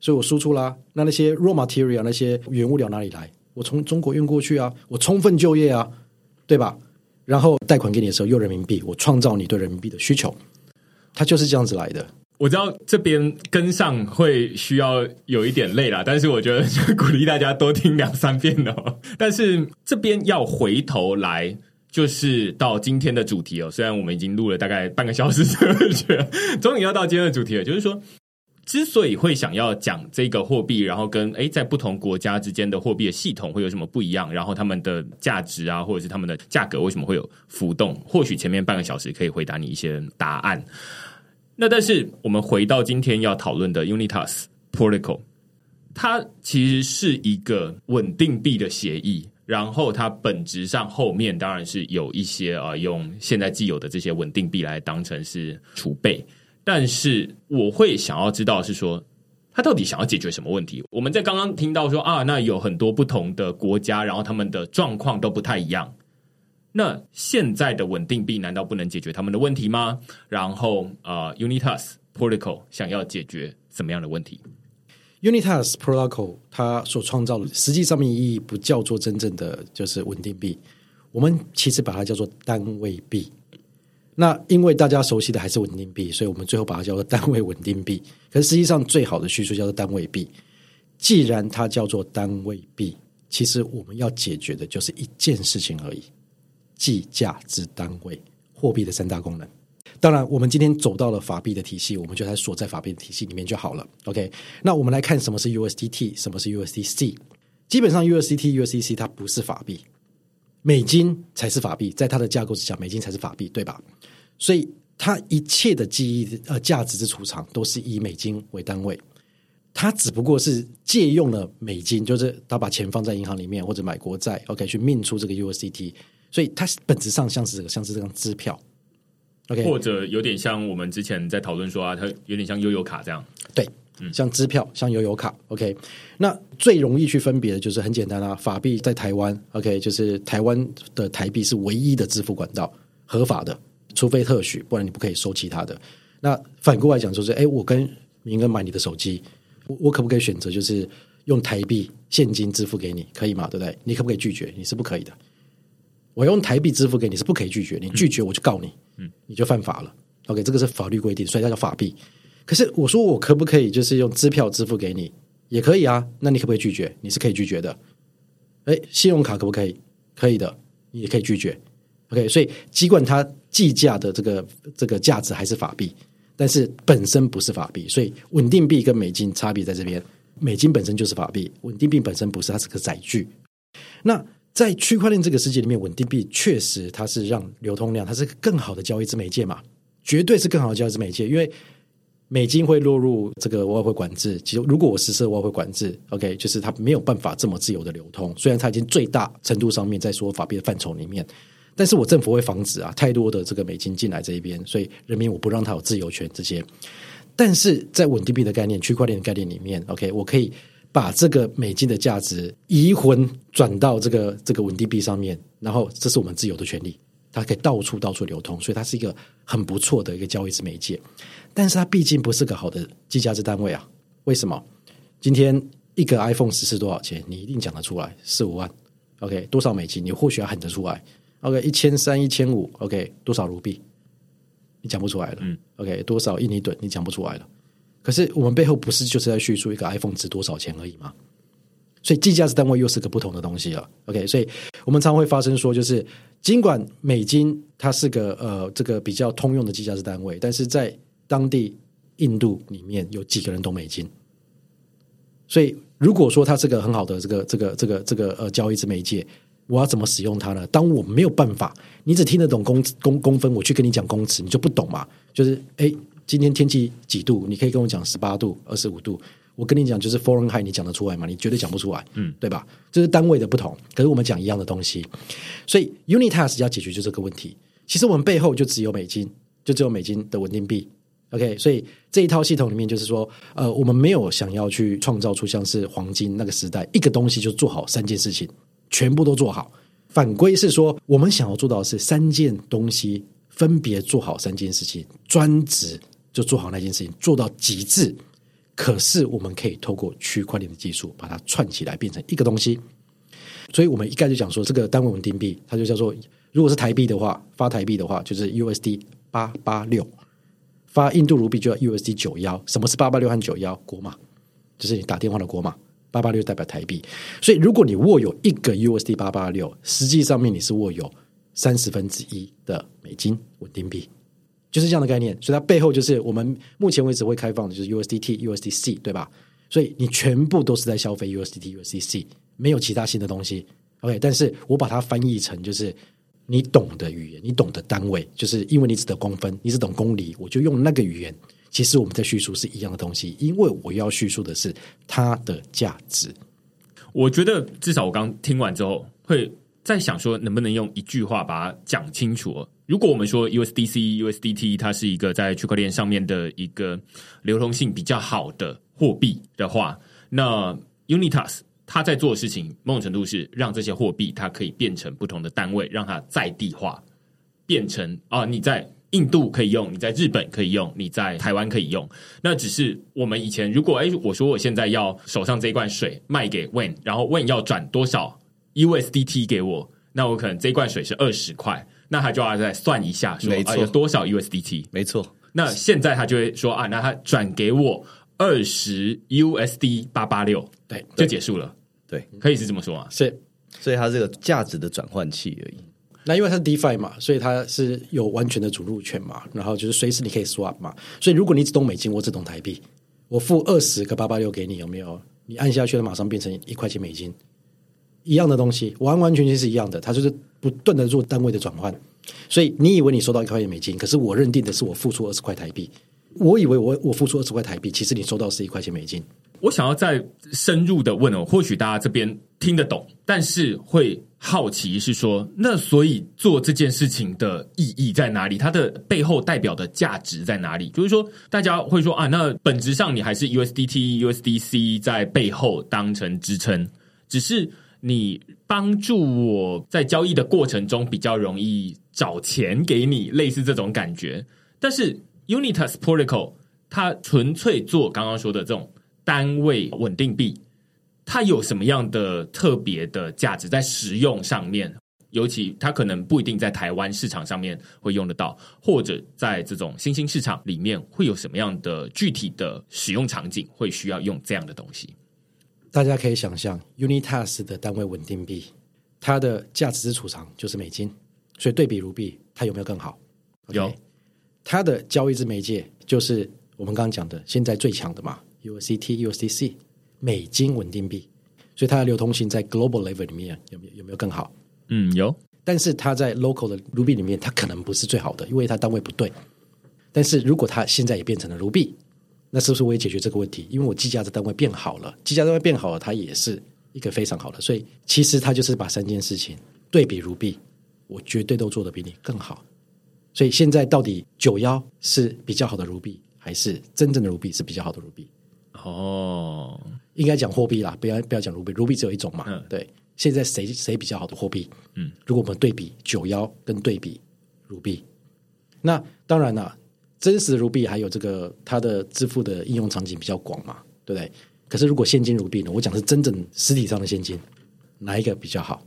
所以我输出啦。那那些 raw material 那些原物料哪里来？我从中国运过去啊，我充分就业啊，对吧？然后贷款给你的时候用人民币，我创造你对人民币的需求，它就是这样子来的。我知道这边跟上会需要有一点累了，但是我觉得鼓励大家多听两三遍哦。但是这边要回头来，就是到今天的主题哦。虽然我们已经录了大概半个小时，终于要到今天的主题了，就是说。之所以会想要讲这个货币，然后跟诶在不同国家之间的货币的系统会有什么不一样，然后他们的价值啊，或者是他们的价格为什么会有浮动？或许前面半个小时可以回答你一些答案。那但是我们回到今天要讨论的 Unitas Protocol，它其实是一个稳定币的协议，然后它本质上后面当然是有一些啊用现在既有的这些稳定币来当成是储备。但是我会想要知道是说，他到底想要解决什么问题？我们在刚刚听到说啊，那有很多不同的国家，然后他们的状况都不太一样。那现在的稳定币难道不能解决他们的问题吗？然后呃，Unitas Protocol 想要解决什么样的问题？Unitas Protocol 它所创造的实际上面意义不叫做真正的就是稳定币，我们其实把它叫做单位币。那因为大家熟悉的还是稳定币，所以我们最后把它叫做单位稳定币。可是实际上最好的叙述叫做单位币。既然它叫做单位币，其实我们要解决的就是一件事情而已：计价之单位。货币的三大功能。当然，我们今天走到了法币的体系，我们就在锁在法币的体系里面就好了。OK，那我们来看什么是 USDT，什么是 USDC。基本上 USDT、USDC 它不是法币。美金才是法币，在它的架构之下，美金才是法币，对吧？所以它一切的记忆呃价值之储藏都是以美金为单位，它只不过是借用了美金，就是他把钱放在银行里面或者买国债，OK 去命出这个 USDT，所以它本质上像是这个像是这张支票，OK，或者有点像我们之前在讨论说啊，它有点像悠游卡这样，对。像支票，像悠游卡，OK。那最容易去分别的就是很简单啊，法币在台湾，OK，就是台湾的台币是唯一的支付管道，合法的，除非特许，不然你不可以收其他的。那反过来讲，就是哎，我跟明哥买你的手机，我我可不可以选择就是用台币现金支付给你，可以吗？对不对？你可不可以拒绝？你是不可以的。我用台币支付给你是不可以拒绝，你拒绝我就告你，嗯，你就犯法了。OK，这个是法律规定，所以它叫法币。可是我说我可不可以就是用支票支付给你也可以啊？那你可不可以拒绝？你是可以拒绝的。哎，信用卡可不可以？可以的，你也可以拒绝。OK，所以尽管它计价的这个这个价值还是法币，但是本身不是法币。所以稳定币跟美金差别在这边，美金本身就是法币，稳定币本身不是，它是个载具。那在区块链这个世界里面，稳定币确实它是让流通量，它是更好的交易之媒介嘛？绝对是更好的交易之媒介，因为。美金会落入这个外汇管制，其实如果我实施外汇管制，OK，就是它没有办法这么自由的流通。虽然它已经最大程度上面在说法币的范畴里面，但是我政府会防止啊太多的这个美金进来这一边，所以人民我不让它有自由权这些。但是在稳定币的概念、区块链的概念里面，OK，我可以把这个美金的价值移魂转到这个这个稳定币上面，然后这是我们自由的权利。它可以到处到处流通，所以它是一个很不错的一个交易之媒介。但是它毕竟不是个好的计价之单位啊？为什么？今天一个 iPhone 十四多少钱？你一定讲得出来，四五万。OK，多少美金？你或许要喊得出来。OK，一千三、一千五。OK，多少卢币？你讲不出来了。嗯。OK，多少印尼盾？你讲不出来了。可是我们背后不是就是在叙述一个 iPhone 值多少钱而已吗？所以计价值单位又是个不同的东西了。OK，所以我们常会发生说就是。尽管美金它是个呃这个比较通用的计价值单位，但是在当地印度里面有几个人懂美金，所以如果说它是个很好的这个这个这个这个呃交易之媒介，我要怎么使用它呢？当我没有办法，你只听得懂公公公分，我去跟你讲公尺，你就不懂嘛。就是哎，今天天气几度？你可以跟我讲十八度、二十五度，我跟你讲，就是 foreign high，你讲得出来吗？你绝对讲不出来，嗯，对吧？这是单位的不同，可是我们讲一样的东西，所以 Unitask 要解决就这个问题。其实我们背后就只有美金，就只有美金的稳定币。OK，所以这一套系统里面就是说，呃，我们没有想要去创造出像是黄金那个时代一个东西就做好三件事情，全部都做好。反归是说，我们想要做到的是三件东西分别做好三件事情，专职就做好那件事情，做到极致。可是我们可以透过区块链的技术把它串起来，变成一个东西。所以我们一概就讲说，这个单位稳定币，它就叫做，如果是台币的话，发台币的话就是 USD 八八六。发印度卢币就要 USD 九幺，什么是八八六和九幺？国码，就是你打电话的国码。八八六代表台币，所以如果你握有一个 USD 八八六，实际上面你是握有三十分之一的美金稳定币，就是这样的概念。所以它背后就是我们目前为止会开放的就是 USDT、USDC，对吧？所以你全部都是在消费 USDT、USDC，没有其他新的东西。OK，但是我把它翻译成就是。你懂的语言，你懂的单位，就是因为你只得公分，你只懂公里，我就用那个语言。其实我们在叙述是一样的东西，因为我要叙述的是它的价值。我觉得至少我刚听完之后，会在想说，能不能用一句话把它讲清楚？如果我们说 USDC、USDT 它是一个在区块链上面的一个流通性比较好的货币的话，那 Unitas。它在做的事情，某种程度是让这些货币它可以变成不同的单位，让它在地化，变成啊，你在印度可以用，你在日本可以用，你在台湾可以用。那只是我们以前如果哎，我说我现在要手上这一罐水卖给 Wen，然后 Wen 要转多少 USDT 给我，那我可能这一罐水是二十块，那他就要再算一下，说啊有多少 USDT？没错。那现在他就会说啊，那他转给我。二十 USD 八八六，对，就结束了。对，可以是这么说啊。是，所以它这个价值的转换器而已。那因为它是 DeFi 嘛，所以它是有完全的主入权嘛，然后就是随时你可以 swap 嘛。所以如果你只懂美金，我只懂台币，我付二十个八八六给你，有没有？你按下去，它马上变成一块钱美金，一样的东西，完完全全是一样的。它就是不断的做单位的转换。所以你以为你收到一块钱美金，可是我认定的是我付出二十块台币。我以为我我付出二十块台币，其实你收到是一块钱美金。我想要再深入的问哦，或许大家这边听得懂，但是会好奇是说，那所以做这件事情的意义在哪里？它的背后代表的价值在哪里？就是说，大家会说啊，那本质上你还是 USDT、USDC 在背后当成支撑，只是你帮助我在交易的过程中比较容易找钱给你，类似这种感觉，但是。Unitas Protocol，它纯粹做刚刚说的这种单位稳定币，它有什么样的特别的价值在使用上面？尤其它可能不一定在台湾市场上面会用得到，或者在这种新兴市场里面会有什么样的具体的使用场景会需要用这样的东西？大家可以想象，Unitas 的单位稳定币，它的价值之储藏就是美金，所以对比卢币，它有没有更好？有。它的交易之媒介就是我们刚刚讲的现在最强的嘛，USDT、USDC 美金稳定币，所以它的流通性在 global level 里面有没有有没有更好？嗯，有。但是它在 local 的卢币里面，它可能不是最好的，因为它单位不对。但是如果它现在也变成了卢币，那是不是我也解决这个问题？因为我计价的单位变好了，计价单位变好了，它也是一个非常好的。所以其实它就是把三件事情对比如币，我绝对都做得比你更好。所以现在到底九幺是比较好的如币，还是真正的如币是比较好的如币？哦，应该讲货币啦，不要不要讲如币，如币只有一种嘛。对，现在谁谁比较好的货币？嗯，如果我们对比九幺跟对比如币，那当然啦，真实的卢币还有这个它的支付的应用场景比较广嘛，对不对？可是如果现金卢币呢？我讲是真正实体上的现金，哪一个比较好？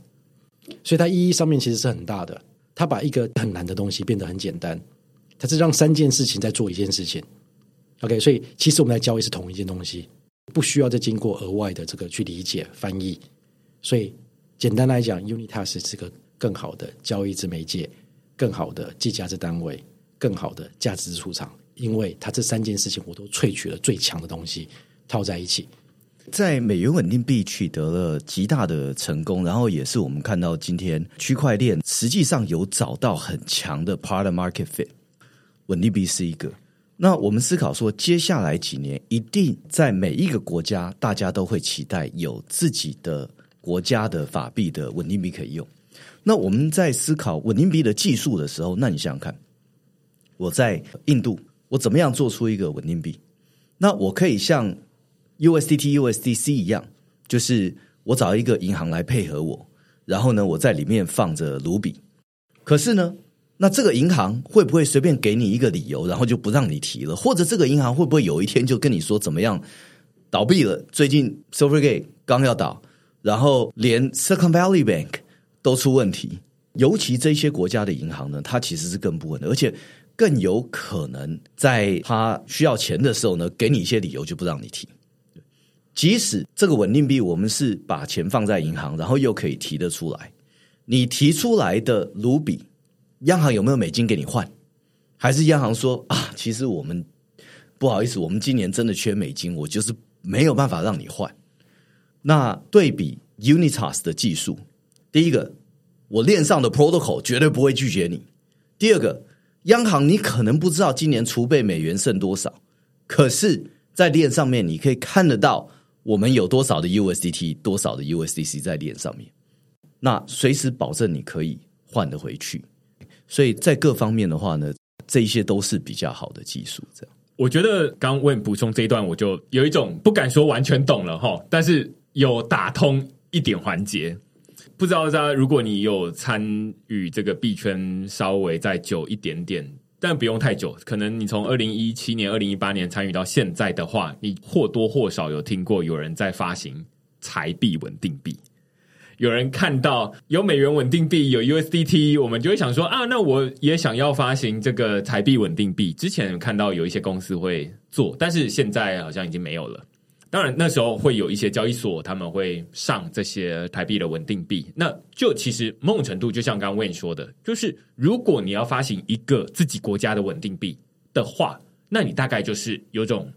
所以它意义上面其实是很大的。它把一个很难的东西变得很简单，它是让三件事情在做一件事情。OK，所以其实我们在交易是同一件东西，不需要再经过额外的这个去理解翻译。所以简单来讲，Unitas 是个更好的交易之媒介，更好的计价之单位，更好的价值出场，因为它这三件事情我都萃取了最强的东西套在一起。在美元稳定币取得了极大的成功，然后也是我们看到今天区块链实际上有找到很强的 part market fit，稳定币是一个。那我们思考说，接下来几年一定在每一个国家，大家都会期待有自己的国家的法币的稳定币可以用。那我们在思考稳定币的技术的时候，那你想想看，我在印度，我怎么样做出一个稳定币？那我可以像 USDT、USDC 一样，就是我找一个银行来配合我，然后呢，我在里面放着卢比。可是呢？那这个银行会不会随便给你一个理由，然后就不让你提了？或者这个银行会不会有一天就跟你说怎么样倒闭了？最近 Silvergate 刚要倒，然后连 Silicon Valley Bank 都出问题。尤其这些国家的银行呢，它其实是更不稳的，而且更有可能在他需要钱的时候呢，给你一些理由就不让你提。即使这个稳定币，我们是把钱放在银行，然后又可以提得出来，你提出来的卢比。央行有没有美金给你换？还是央行说啊，其实我们不好意思，我们今年真的缺美金，我就是没有办法让你换。那对比 Unitas 的技术，第一个，我链上的 protocol 绝对不会拒绝你；第二个，央行你可能不知道今年储备美元剩多少，可是，在链上面你可以看得到我们有多少的 USDT，多少的 USDC 在链上面，那随时保证你可以换得回去。所以在各方面的话呢，这一些都是比较好的技术。这样，我觉得刚问补充这一段，我就有一种不敢说完全懂了哈，但是有打通一点环节。不知道大家，如果你有参与这个币圈稍微再久一点点，但不用太久，可能你从二零一七年、二零一八年参与到现在的话，你或多或少有听过有人在发行财币稳定币。有人看到有美元稳定币有 USDT，我们就会想说啊，那我也想要发行这个财币稳定币。之前看到有一些公司会做，但是现在好像已经没有了。当然那时候会有一些交易所他们会上这些台币的稳定币。那就其实某种程度，就像刚刚 w 说的，就是如果你要发行一个自己国家的稳定币的话，那你大概就是有种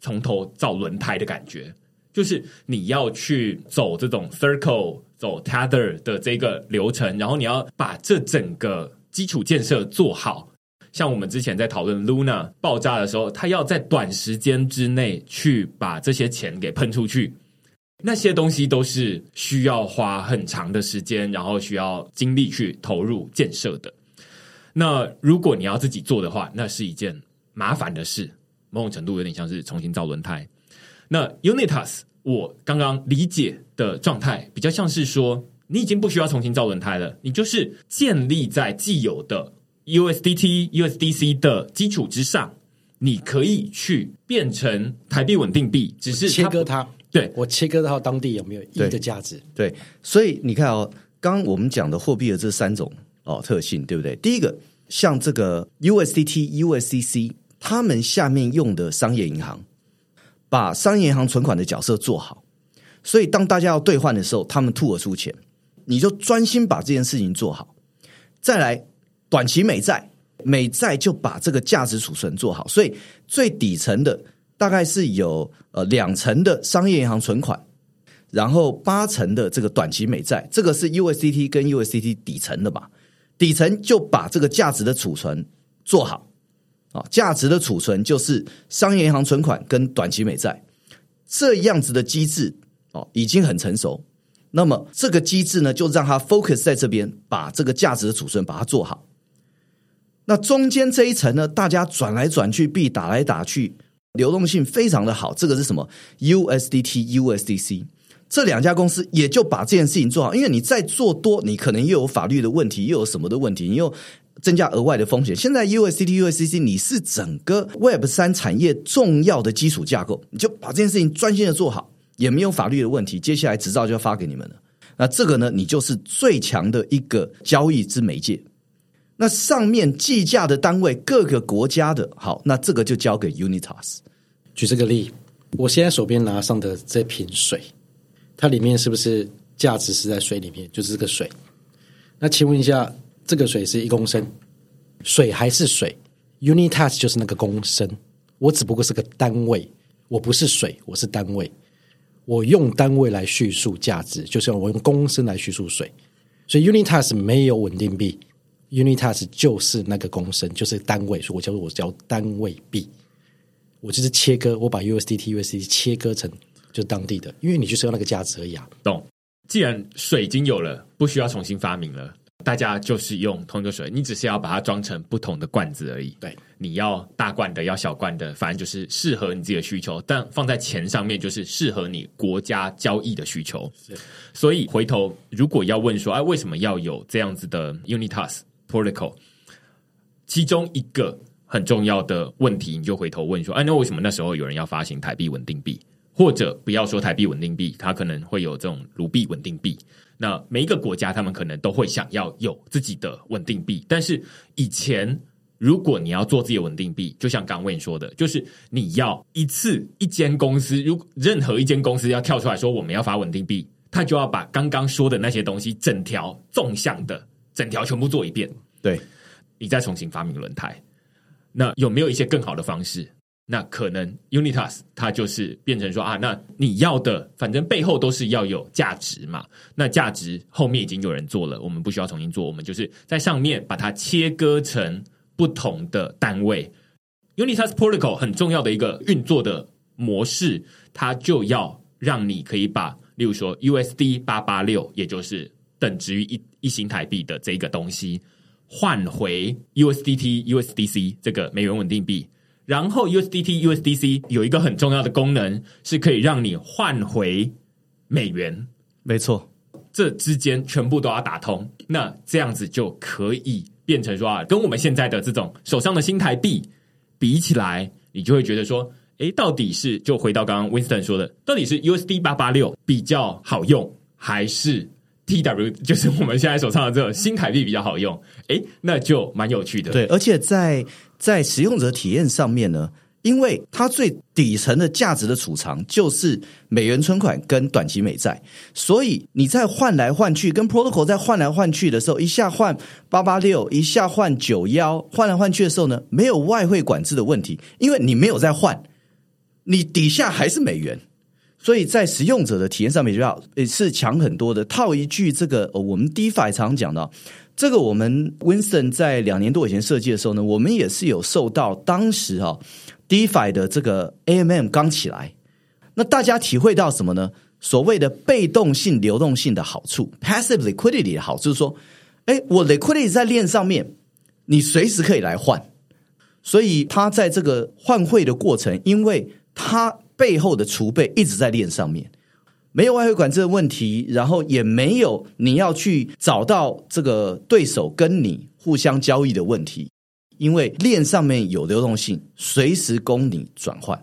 从头造轮胎的感觉，就是你要去走这种 circle。走 Tether 的这个流程，然后你要把这整个基础建设做好。像我们之前在讨论 Luna 爆炸的时候，它要在短时间之内去把这些钱给喷出去，那些东西都是需要花很长的时间，然后需要精力去投入建设的。那如果你要自己做的话，那是一件麻烦的事，某种程度有点像是重新造轮胎。那 Unitas。我刚刚理解的状态比较像是说，你已经不需要重新造轮胎了，你就是建立在既有的 USDT、USDC 的基础之上，你可以去变成台币稳定币，只是切割它。对我切割到当地有没有一的价值？对，所以你看哦，刚刚我们讲的货币的这三种哦特性，对不对？第一个，像这个 USDT、USDC，他们下面用的商业银行。把商业银行存款的角色做好，所以当大家要兑换的时候，他们吐而出钱，你就专心把这件事情做好。再来，短期美债，美债就把这个价值储存做好。所以最底层的大概是有呃两成的商业银行存款，然后八成的这个短期美债，这个是 USDT 跟 USDT 底层的吧？底层就把这个价值的储存做好。啊，价值的储存就是商业银行存款跟短期美债这样子的机制哦，已经很成熟。那么这个机制呢，就让它 focus 在这边，把这个价值的储存把它做好。那中间这一层呢，大家转来转去，币打来打去，流动性非常的好。这个是什么？USDT、USDC 这两家公司也就把这件事情做好。因为你再做多，你可能又有法律的问题，又有什么的问题，你又。增加额外的风险。现在 USDT、USDC，你是整个 Web 三产业重要的基础架构，你就把这件事情专心的做好，也没有法律的问题。接下来执照就要发给你们了。那这个呢，你就是最强的一个交易之媒介。那上面计价的单位，各个国家的，好，那这个就交给 Unitas。举这个例，我现在手边拿上的这瓶水，它里面是不是价值是在水里面？就是这个水。那请问一下。这个水是一公升，水还是水？Unitas 就是那个公升，我只不过是个单位，我不是水，我是单位，我用单位来叙述价值，就是我用公升来叙述水，所以 Unitas 没有稳定币，Unitas 就是那个公升，就是单位，所以我叫做我叫单位币。我就是切割，我把 USDT、USDT 切割成就是当地的，因为你就是要那个价值而已啊。懂？既然水已经有了，不需要重新发明了，大家就是用同一个水，你只是要把它装成不同的罐子而已。对，你要大罐的，要小罐的，反正就是适合你自己的需求。但放在钱上面，就是适合你国家交易的需求。所以回头如果要问说，哎，为什么要有这样子的 Unitas Protocol？其中一个很重要的问题，你就回头问说，哎，那为什么那时候有人要发行台币稳定币？或者不要说台币稳定币，它可能会有这种卢币稳定币。那每一个国家，他们可能都会想要有自己的稳定币。但是以前，如果你要做自己的稳定币，就像刚问说的，就是你要一次一间公司，如任何一间公司要跳出来说我们要发稳定币，他就要把刚刚说的那些东西，整条纵向的整条全部做一遍。对，你再重新发明轮胎。那有没有一些更好的方式？那可能 Unitas 它就是变成说啊，那你要的反正背后都是要有价值嘛。那价值后面已经有人做了，我们不需要重新做，我们就是在上面把它切割成不同的单位。Unitas Protocol 很重要的一个运作的模式，它就要让你可以把，例如说 USD 八八六，也就是等值于一一新台币的这个东西，换回 USDT、USDC 这个美元稳定币。然后 USDT、USDC 有一个很重要的功能，是可以让你换回美元。没错，这之间全部都要打通。那这样子就可以变成说啊，跟我们现在的这种手上的新台币比起来，你就会觉得说，诶，到底是就回到刚刚 Winston 说的，到底是 USD 八八六比较好用，还是 TW 就是我们现在手上的这种新台币比较好用？诶，那就蛮有趣的。对，而且在在使用者体验上面呢，因为它最底层的价值的储藏就是美元存款跟短期美债，所以你在换来换去，跟 Protocol 在换来换去的时候，一下换八八六，一下换九幺，换来换去的时候呢，没有外汇管制的问题，因为你没有在换，你底下还是美元。所以在使用者的体验上面就要也是强很多的。套一句这个，我们 DeFi 常讲的，这个我们 Winston 在两年多以前设计的时候呢，我们也是有受到当时哈 DeFi 的这个 AMM 刚起来，那大家体会到什么呢？所谓的被动性流动性的好处，passive liquidity 的好处，说，哎，我 liquidity 在链上面，你随时可以来换，所以它在这个换汇的过程，因为它背后的储备一直在链上面，没有外汇管制的问题，然后也没有你要去找到这个对手跟你互相交易的问题，因为链上面有流动性，随时供你转换。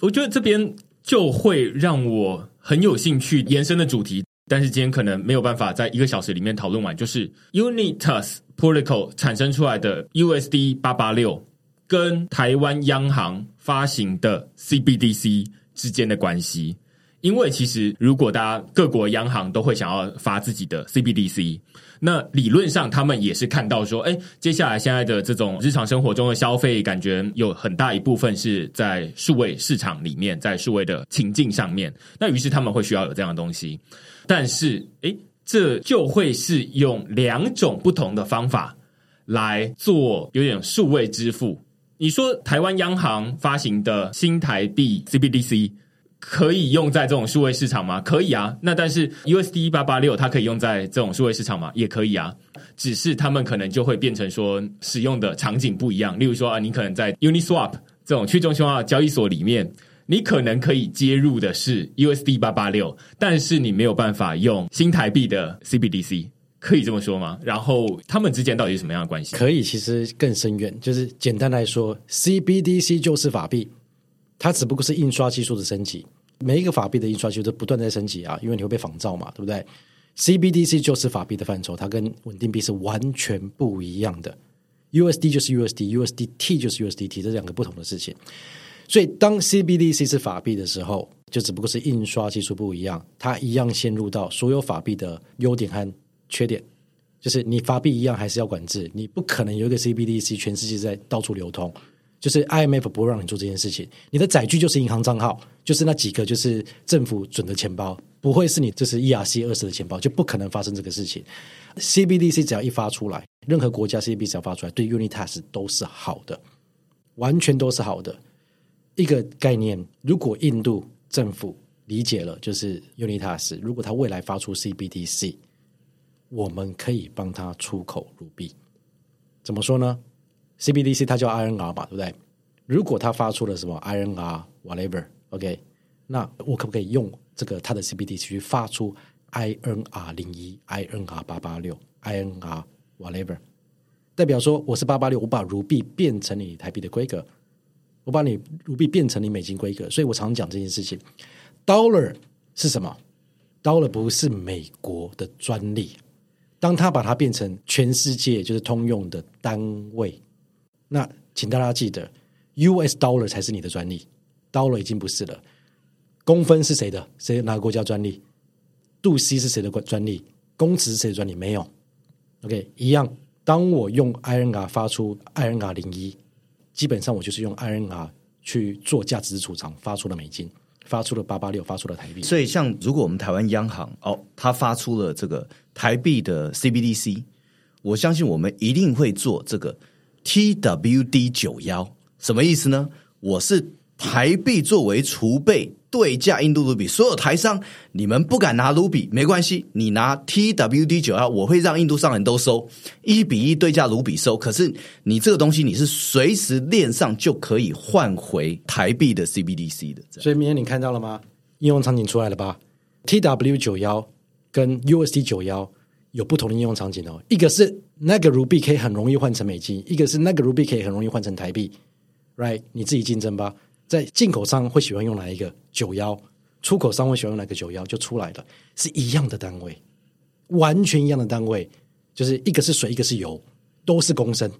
我觉得这边就会让我很有兴趣延伸的主题，但是今天可能没有办法在一个小时里面讨论完，就是 Unitas Protocol 产生出来的 USD 八八六。跟台湾央行发行的 CBDC 之间的关系，因为其实如果大家各国央行都会想要发自己的 CBDC，那理论上他们也是看到说，哎，接下来现在的这种日常生活中的消费，感觉有很大一部分是在数位市场里面，在数位的情境上面，那于是他们会需要有这样的东西，但是，哎，这就会是用两种不同的方法来做，有点数位支付。你说台湾央行发行的新台币 CBDC 可以用在这种数位市场吗？可以啊。那但是 USD 八八六它可以用在这种数位市场吗？也可以啊。只是他们可能就会变成说使用的场景不一样。例如说啊，你可能在 Uniswap 这种去中心化交易所里面，你可能可以接入的是 USD 八八六，但是你没有办法用新台币的 CBDC。可以这么说吗？然后他们之间到底是什么样的关系？可以，其实更深远。就是简单来说，CBDC 就是法币，它只不过是印刷技术的升级。每一个法币的印刷技术都不断在升级啊，因为你会被仿造嘛，对不对？CBDC 就是法币的范畴，它跟稳定币是完全不一样的。USD 就是 USD，USDT 就是 USDT，这两个不同的事情。所以当 CBDC 是法币的时候，就只不过是印刷技术不一样，它一样陷入到所有法币的优点和。缺点就是你发币一样还是要管制，你不可能有一个 CBDC 全世界在到处流通，就是 IMF 不会让你做这件事情。你的载具就是银行账号，就是那几个就是政府准的钱包，不会是你这是 ERC 二十的钱包，就不可能发生这个事情。CBDC 只要一发出来，任何国家 cbd 只要发出来，对 Unitas 都是好的，完全都是好的。一个概念，如果印度政府理解了，就是 Unitas，如果它未来发出 CBDC，我们可以帮他出口卢币。怎么说呢？CBDC 它叫 INR 吧，对不对？如果它发出了什么 INR whatever，OK，、那我可不可以用这个它的 CBDC 去发出 INR 零一、INR 八八六、INR whatever？代表说我是八八六，我把卢币变成你台币的规格，我把你卢币变成你美金规格，所以我常讲这件事情。Dollar 是什么？Dollar 不是美国的专利，当他把它变成全世界就是通用的单位，那请大家记得，US Dollar 才是你的专利，Dollar 已经不是了。公分是谁的？谁哪个国家专利？度 C 是谁的专利？公尺是谁的专利？没有。OK，一样。当我用 IRN R 发出 IRN R 零一，基本上我就是用 IRN R 去做价值储藏，发出了美金，发出了八八六，发出了台币。所以，像如果我们台湾央行哦，它发出了这个台币的 CBDC，我相信我们一定会做这个 TWD 九幺，什么意思呢？我是台币作为储备对价印度卢比，所有台商你们不敢拿卢比没关系，你拿 TWD 九幺，我会让印度商人都收一比一对价卢比收。可是你这个东西你是随时链上就可以换回台币的 CBDC 的，所以明天你看到了吗？应用场景出来了吧？TW 九幺跟 USD 九幺有不同的应用场景哦。一个是那个卢比可以很容易换成美金，一个是那个卢比可以很容易换成台币，right？你自己竞争吧。在进口商会喜欢用哪一个九幺，出口商会喜欢用哪个九幺，就出来了，是一样的单位，完全一样的单位，就是一个是水，一个是油，都是公升。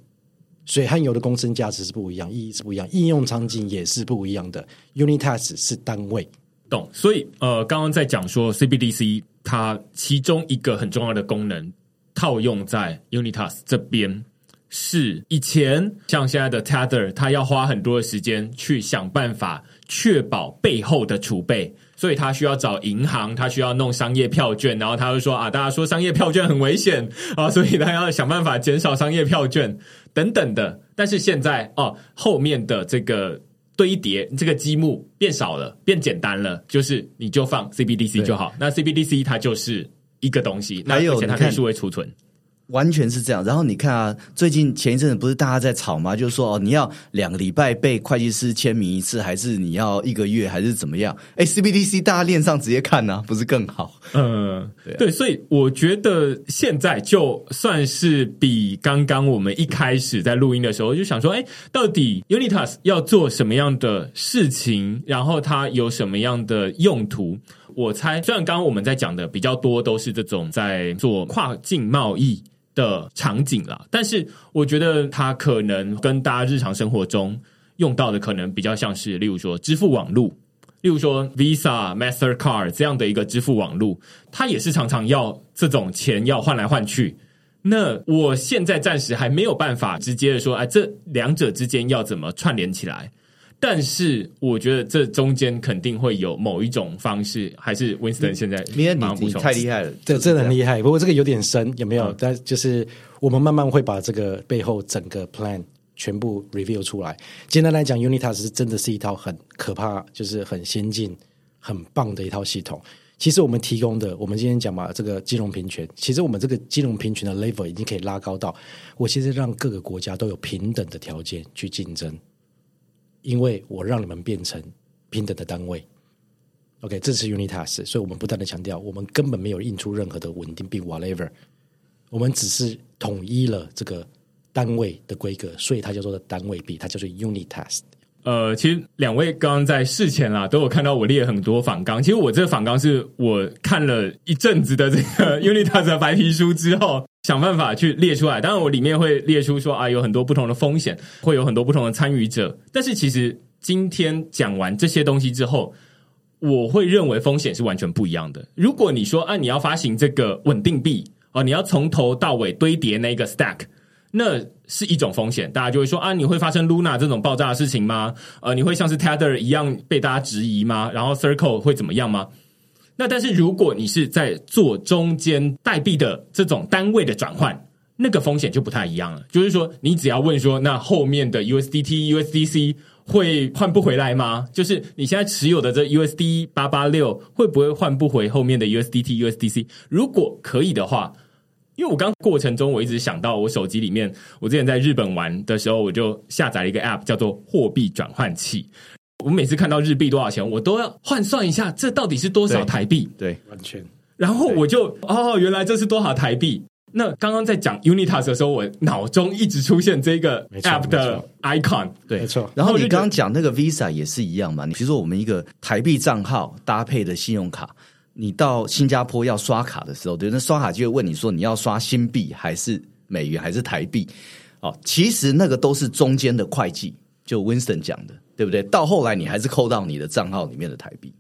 水和油的公升价值是不一样，意义是不一样，应用场景也是不一样的。Unitas 是单位，懂。所以呃，刚刚在讲说 CBDC 它其中一个很重要的功能套用在 Unitas 这边。是以前像现在的 Tether，他要花很多的时间去想办法确保背后的储备，所以他需要找银行，他需要弄商业票券，然后他就说啊，大家说商业票券很危险啊，所以他要想办法减少商业票券等等的。但是现在哦，后面的这个堆叠，这个积木变少了，变简单了，就是你就放 CBDC 就好。那 CBDC 它就是一个东西，那有而且它可以数位储存。完全是这样。然后你看啊，最近前一阵子不是大家在吵吗？就是说哦，你要两个礼拜被会计师签名一次，还是你要一个月，还是怎么样？哎，CBDC 大家链上直接看呢、不是更好？嗯，对啊对，所以我觉得现在就算是比刚刚我们一开始在录音的时候就想说，哎，到底 Unitas 要做什么样的事情，然后它有什么样的用途？我猜，虽然刚刚我们在讲的比较多都是这种在做跨境贸易。的场景啦，但是我觉得它可能跟大家日常生活中用到的可能比较像是，例如说支付网络，例如说 Visa、Mastercard 这样的一个支付网络，它也是常常要这种钱要换来换去。那我现在暂时还没有办法直接的说，哎，这两者之间要怎么串联起来？但是我觉得这中间肯定会有某一种方式，还是 Winston 现在你你马上补充太厉害了，这这很厉害。不过这个有点深，有没有？嗯但就是我们慢慢会把这个背后整个 plan 全部 review 出来。简单来讲，Unitas 是真的是一套很可怕，就是很先进、很棒的一套系统。其实我们提供的，我们今天讲嘛，这个金融平权，其实我们这个金融平权的 level 已经可以拉高到，我其实让各个国家都有平等的条件去竞争，因为我让你们变成平等的单位。OK，这是 Unitas，所以我们不断的强调，我们根本没有印出任何的稳定币 whatever，我们只是统一了这个单位的规格，所以它叫做单位币，它叫做 Unitas。呃，其实两位刚刚在事前啦，都有看到我列很多访纲。其实我这个访纲是我看了一阵子的这个 Unitas 的白皮书之后，想办法去列出来。当然，我里面会列出说啊，有很多不同的风险，会有很多不同的参与者。但是其实今天讲完这些东西之后，我会认为风险是完全不一样的。如果你说啊，你要发行这个稳定币哦，你要从头到尾堆叠那个 stack。那是一种风险，大家就会说啊，你会发生 Luna 这种爆炸的事情吗？呃，你会像是 Tether 一样被大家质疑吗？然后 Circle 会怎么样吗？那但是如果你是在做中间代币的这种单位的转换，那个风险就不太一样了。就是说，你只要问说，那后面的 USDT、USDC 会换不回来吗？就是你现在持有的这 USD 八八六会不会换不回后面的 USDT、USDC？如果可以的话，因为我刚过程中我一直想到我手机里面，我之前在日本玩的时候，我就下载了一个 App 叫做货币转换器。我每次看到日币多少钱，我都要换算一下，这到底是多少台币？对，完全。然后我就哦，原来这是多少台币？那刚刚在讲 Unitas 的时候，我脑中一直出现这个 App 的 icon，对，没错。然后你刚刚讲那个 Visa 也是一样嘛？你比如说我们一个台币账号搭配的信用卡，你到新加坡要刷卡的时候，对，那刷卡就会问你说你要刷新币还是美元还是台币？哦，其实那个都是中间的会计，就 Winston 讲的，对不对？到后来你还是扣到你的账号里面的台币。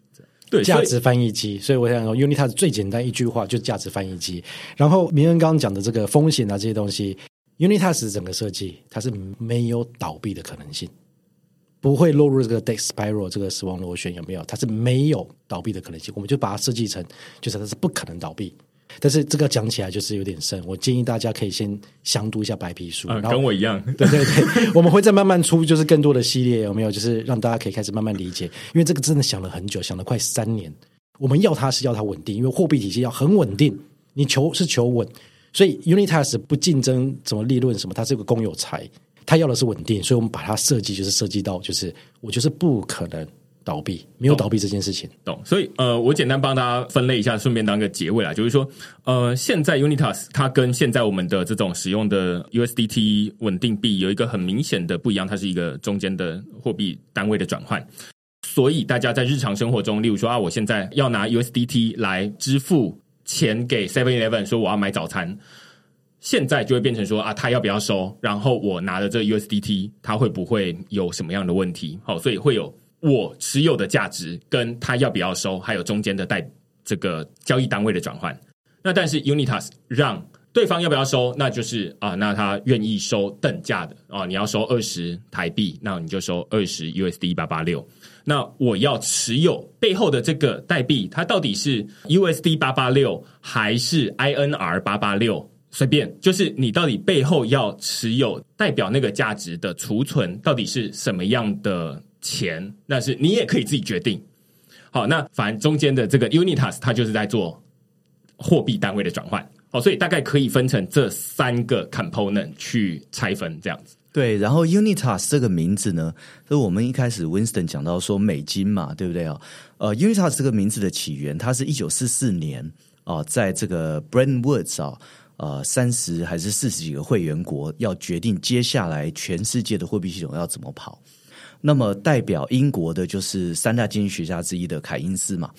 对，价值翻译机，所以我想说，Unitas 最简单一句话就是价值翻译机。然后明恩刚刚讲的这个风险啊这些东西，Unitas 整个设计它是没有倒闭的可能性，不会落入这个 death spiral 这个死亡螺旋有没有？它是没有倒闭的可能性，我们就把它设计成就是它是不可能倒闭。但是这个讲起来就是有点深，我建议大家可以先详读一下白皮书，嗯，然后跟我一样，对对对，我们会再慢慢出，就是更多的系列，有没有？就是让大家可以开始慢慢理解，因为这个真的想了很久，想了快三年。我们要它是要它稳定，因为货币体系要很稳定，你求是求稳，所以 Unitas 不竞争什么利润什么，它是个公有财，它要的是稳定，所以我们把它设计就是设计到，就是我就是不可能倒闭，没有倒闭这件事情。懂。所以呃，我简单帮大家分类一下，顺便当个结尾啦，就是说，呃，现在 Unitas 它跟现在我们的这种使用的 USDT 稳定币有一个很明显的不一样，它是一个中间的货币单位的转换。所以大家在日常生活中，例如说啊，我现在要拿 USDT 来支付钱给 Seven Eleven，说我要买早餐，现在就会变成说啊，他要不要收？然后我拿的这 USDT，它会不会有什么样的问题？好，所以会有我持有的价值跟他要不要收，还有中间的代这个交易单位的转换。那但是 Unitas 让对方要不要收，那就是啊，那他愿意收等价的啊，你要收二十台币，那你就收二十 USD 八八六。那我要持有背后的这个代币，它到底是 USD 八八六还是 INR 八八六？随便，就是你到底背后要持有代表那个价值的储存到底是什么样的钱？那是你也可以自己决定。好，那反正中间的这个 Unitas 它就是在做货币单位的转换。好，所以大概可以分成这三个 component 去拆分这样子。对，然后 Unitas 这个名字呢，是我们一开始 Winston 讲到说美金嘛，对不对啊？呃，Unitas 这个名字的起源，它是一九四四年啊、在这个 Bretton Woods 啊，呃，三十还是四十几个会员国要决定接下来全世界的货币系统要怎么跑。那么代表英国的就是三大经济学家之一的凯因斯嘛。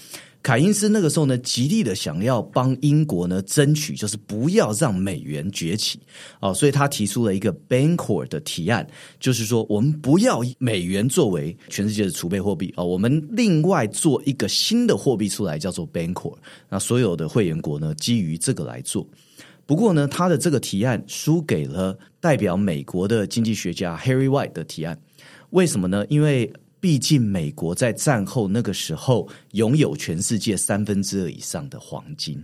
凯因斯那个时候呢，极力的想要帮英国呢争取，就是不要让美元崛起哦，所以他提出了一个 Bancor 的提案，就是说我们不要美元作为全世界的储备货币啊、哦，我们另外做一个新的货币出来，叫做 Bancor。那所有的会员国呢，基于这个来做。不过呢，他的这个提案输给了代表美国的经济学家 Harry White 的提案。为什么呢？因为毕竟美国在战后那个时候拥有全世界三分之二以上的黄金，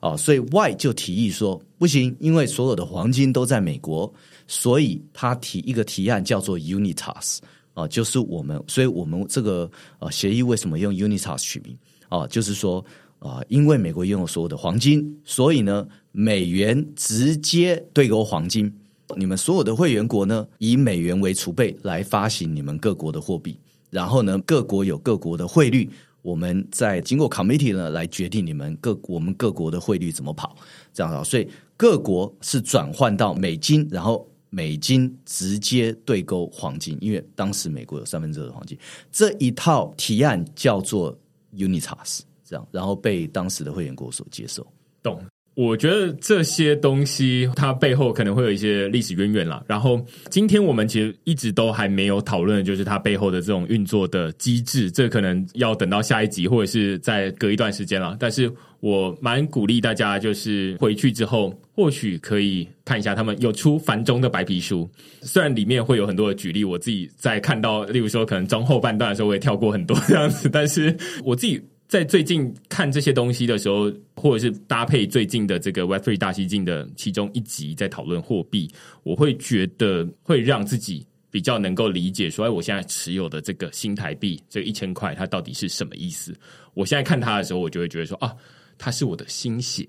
哦，所以 why 就提议说不行，因为所有的黄金都在美国，所以他提一个提案叫做 Unitas 啊、就是我们，所以我们这个呃协议为什么用 Unitas 取名啊、就是说啊、因为美国拥有所有的黄金，所以呢，美元直接对勾黄金。你们所有的会员国呢，以美元为储备来发行你们各国的货币，然后呢，各国有各国的汇率，我们再经过 committee 呢来决定你们各我们各国的汇率怎么跑，这样啊，所以各国是转换到美金，然后美金直接对勾黄金，因为当时美国有三分之二的黄金，这一套提案叫做 Unitas，这样，然后被当时的会员国所接受。懂。我觉得这些东西它背后可能会有一些历史渊源啦。然后今天我们其实一直都还没有讨论，就是它背后的这种运作的机制，这可能要等到下一集或者是再隔一段时间了。但是我蛮鼓励大家，就是回去之后或许可以看一下他们有出繁中的白皮书，虽然里面会有很多的举例，我自己在看到，例如说可能中后半段的时候，我也跳过很多这样子，但是我自己。在最近看这些东西的时候，或者是搭配最近的这个 Web Three 大西进的其中一集在讨论货币，我会觉得会让自己比较能够理解说，哎，我现在持有的这个新台币这一千块，它到底是什么意思？我现在看它的时候，我就会觉得说，啊，它是我的心血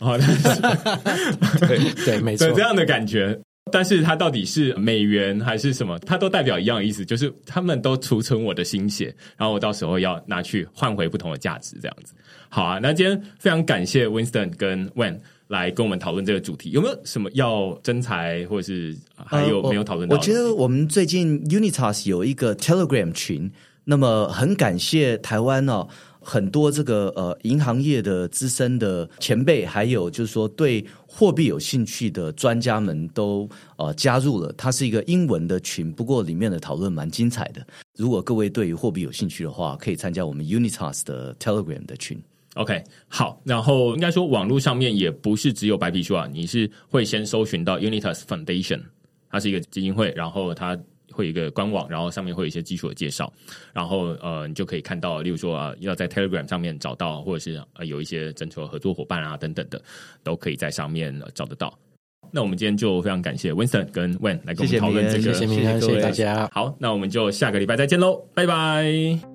啊，对 对，没错，这样的感觉。但是它到底是美元还是什么？它都代表一样的意思，就是他们都储存我的心血，然后我到时候要拿去换回不同的价值，这样子。好啊，那今天非常感谢 Winston 跟 Wen 来跟我们讨论这个主题，有没有什么要真才或者是还有没有讨论到？我觉得我们最近 Unitas 有一个 Telegram 群，那么很感谢台湾哦。很多这个呃银行业的资深的前辈，还有就是说对货币有兴趣的专家们都呃加入了。它是一个英文的群，不过里面的讨论蛮精彩的。如果各位对于货币有兴趣的话，可以参加我们 Unitas 的 Telegram 的群。OK，好，然后应该说网络上面也不是只有白皮书啊，你是会先搜寻到 Unitas Foundation，它是一个基金会，然后它。会有一个官网，然后上面会有一些基础的介绍，然后呃，你就可以看到，例如说啊，要在 Telegram 上面找到，或者是呃有一些征求合作伙伴啊等等的，都可以在上面找得到。那我们今天就非常感谢 Winston 跟 Wen 来跟我们讨论这个，谢谢谢谢大家。好，那我们就下个礼拜再见喽，拜拜。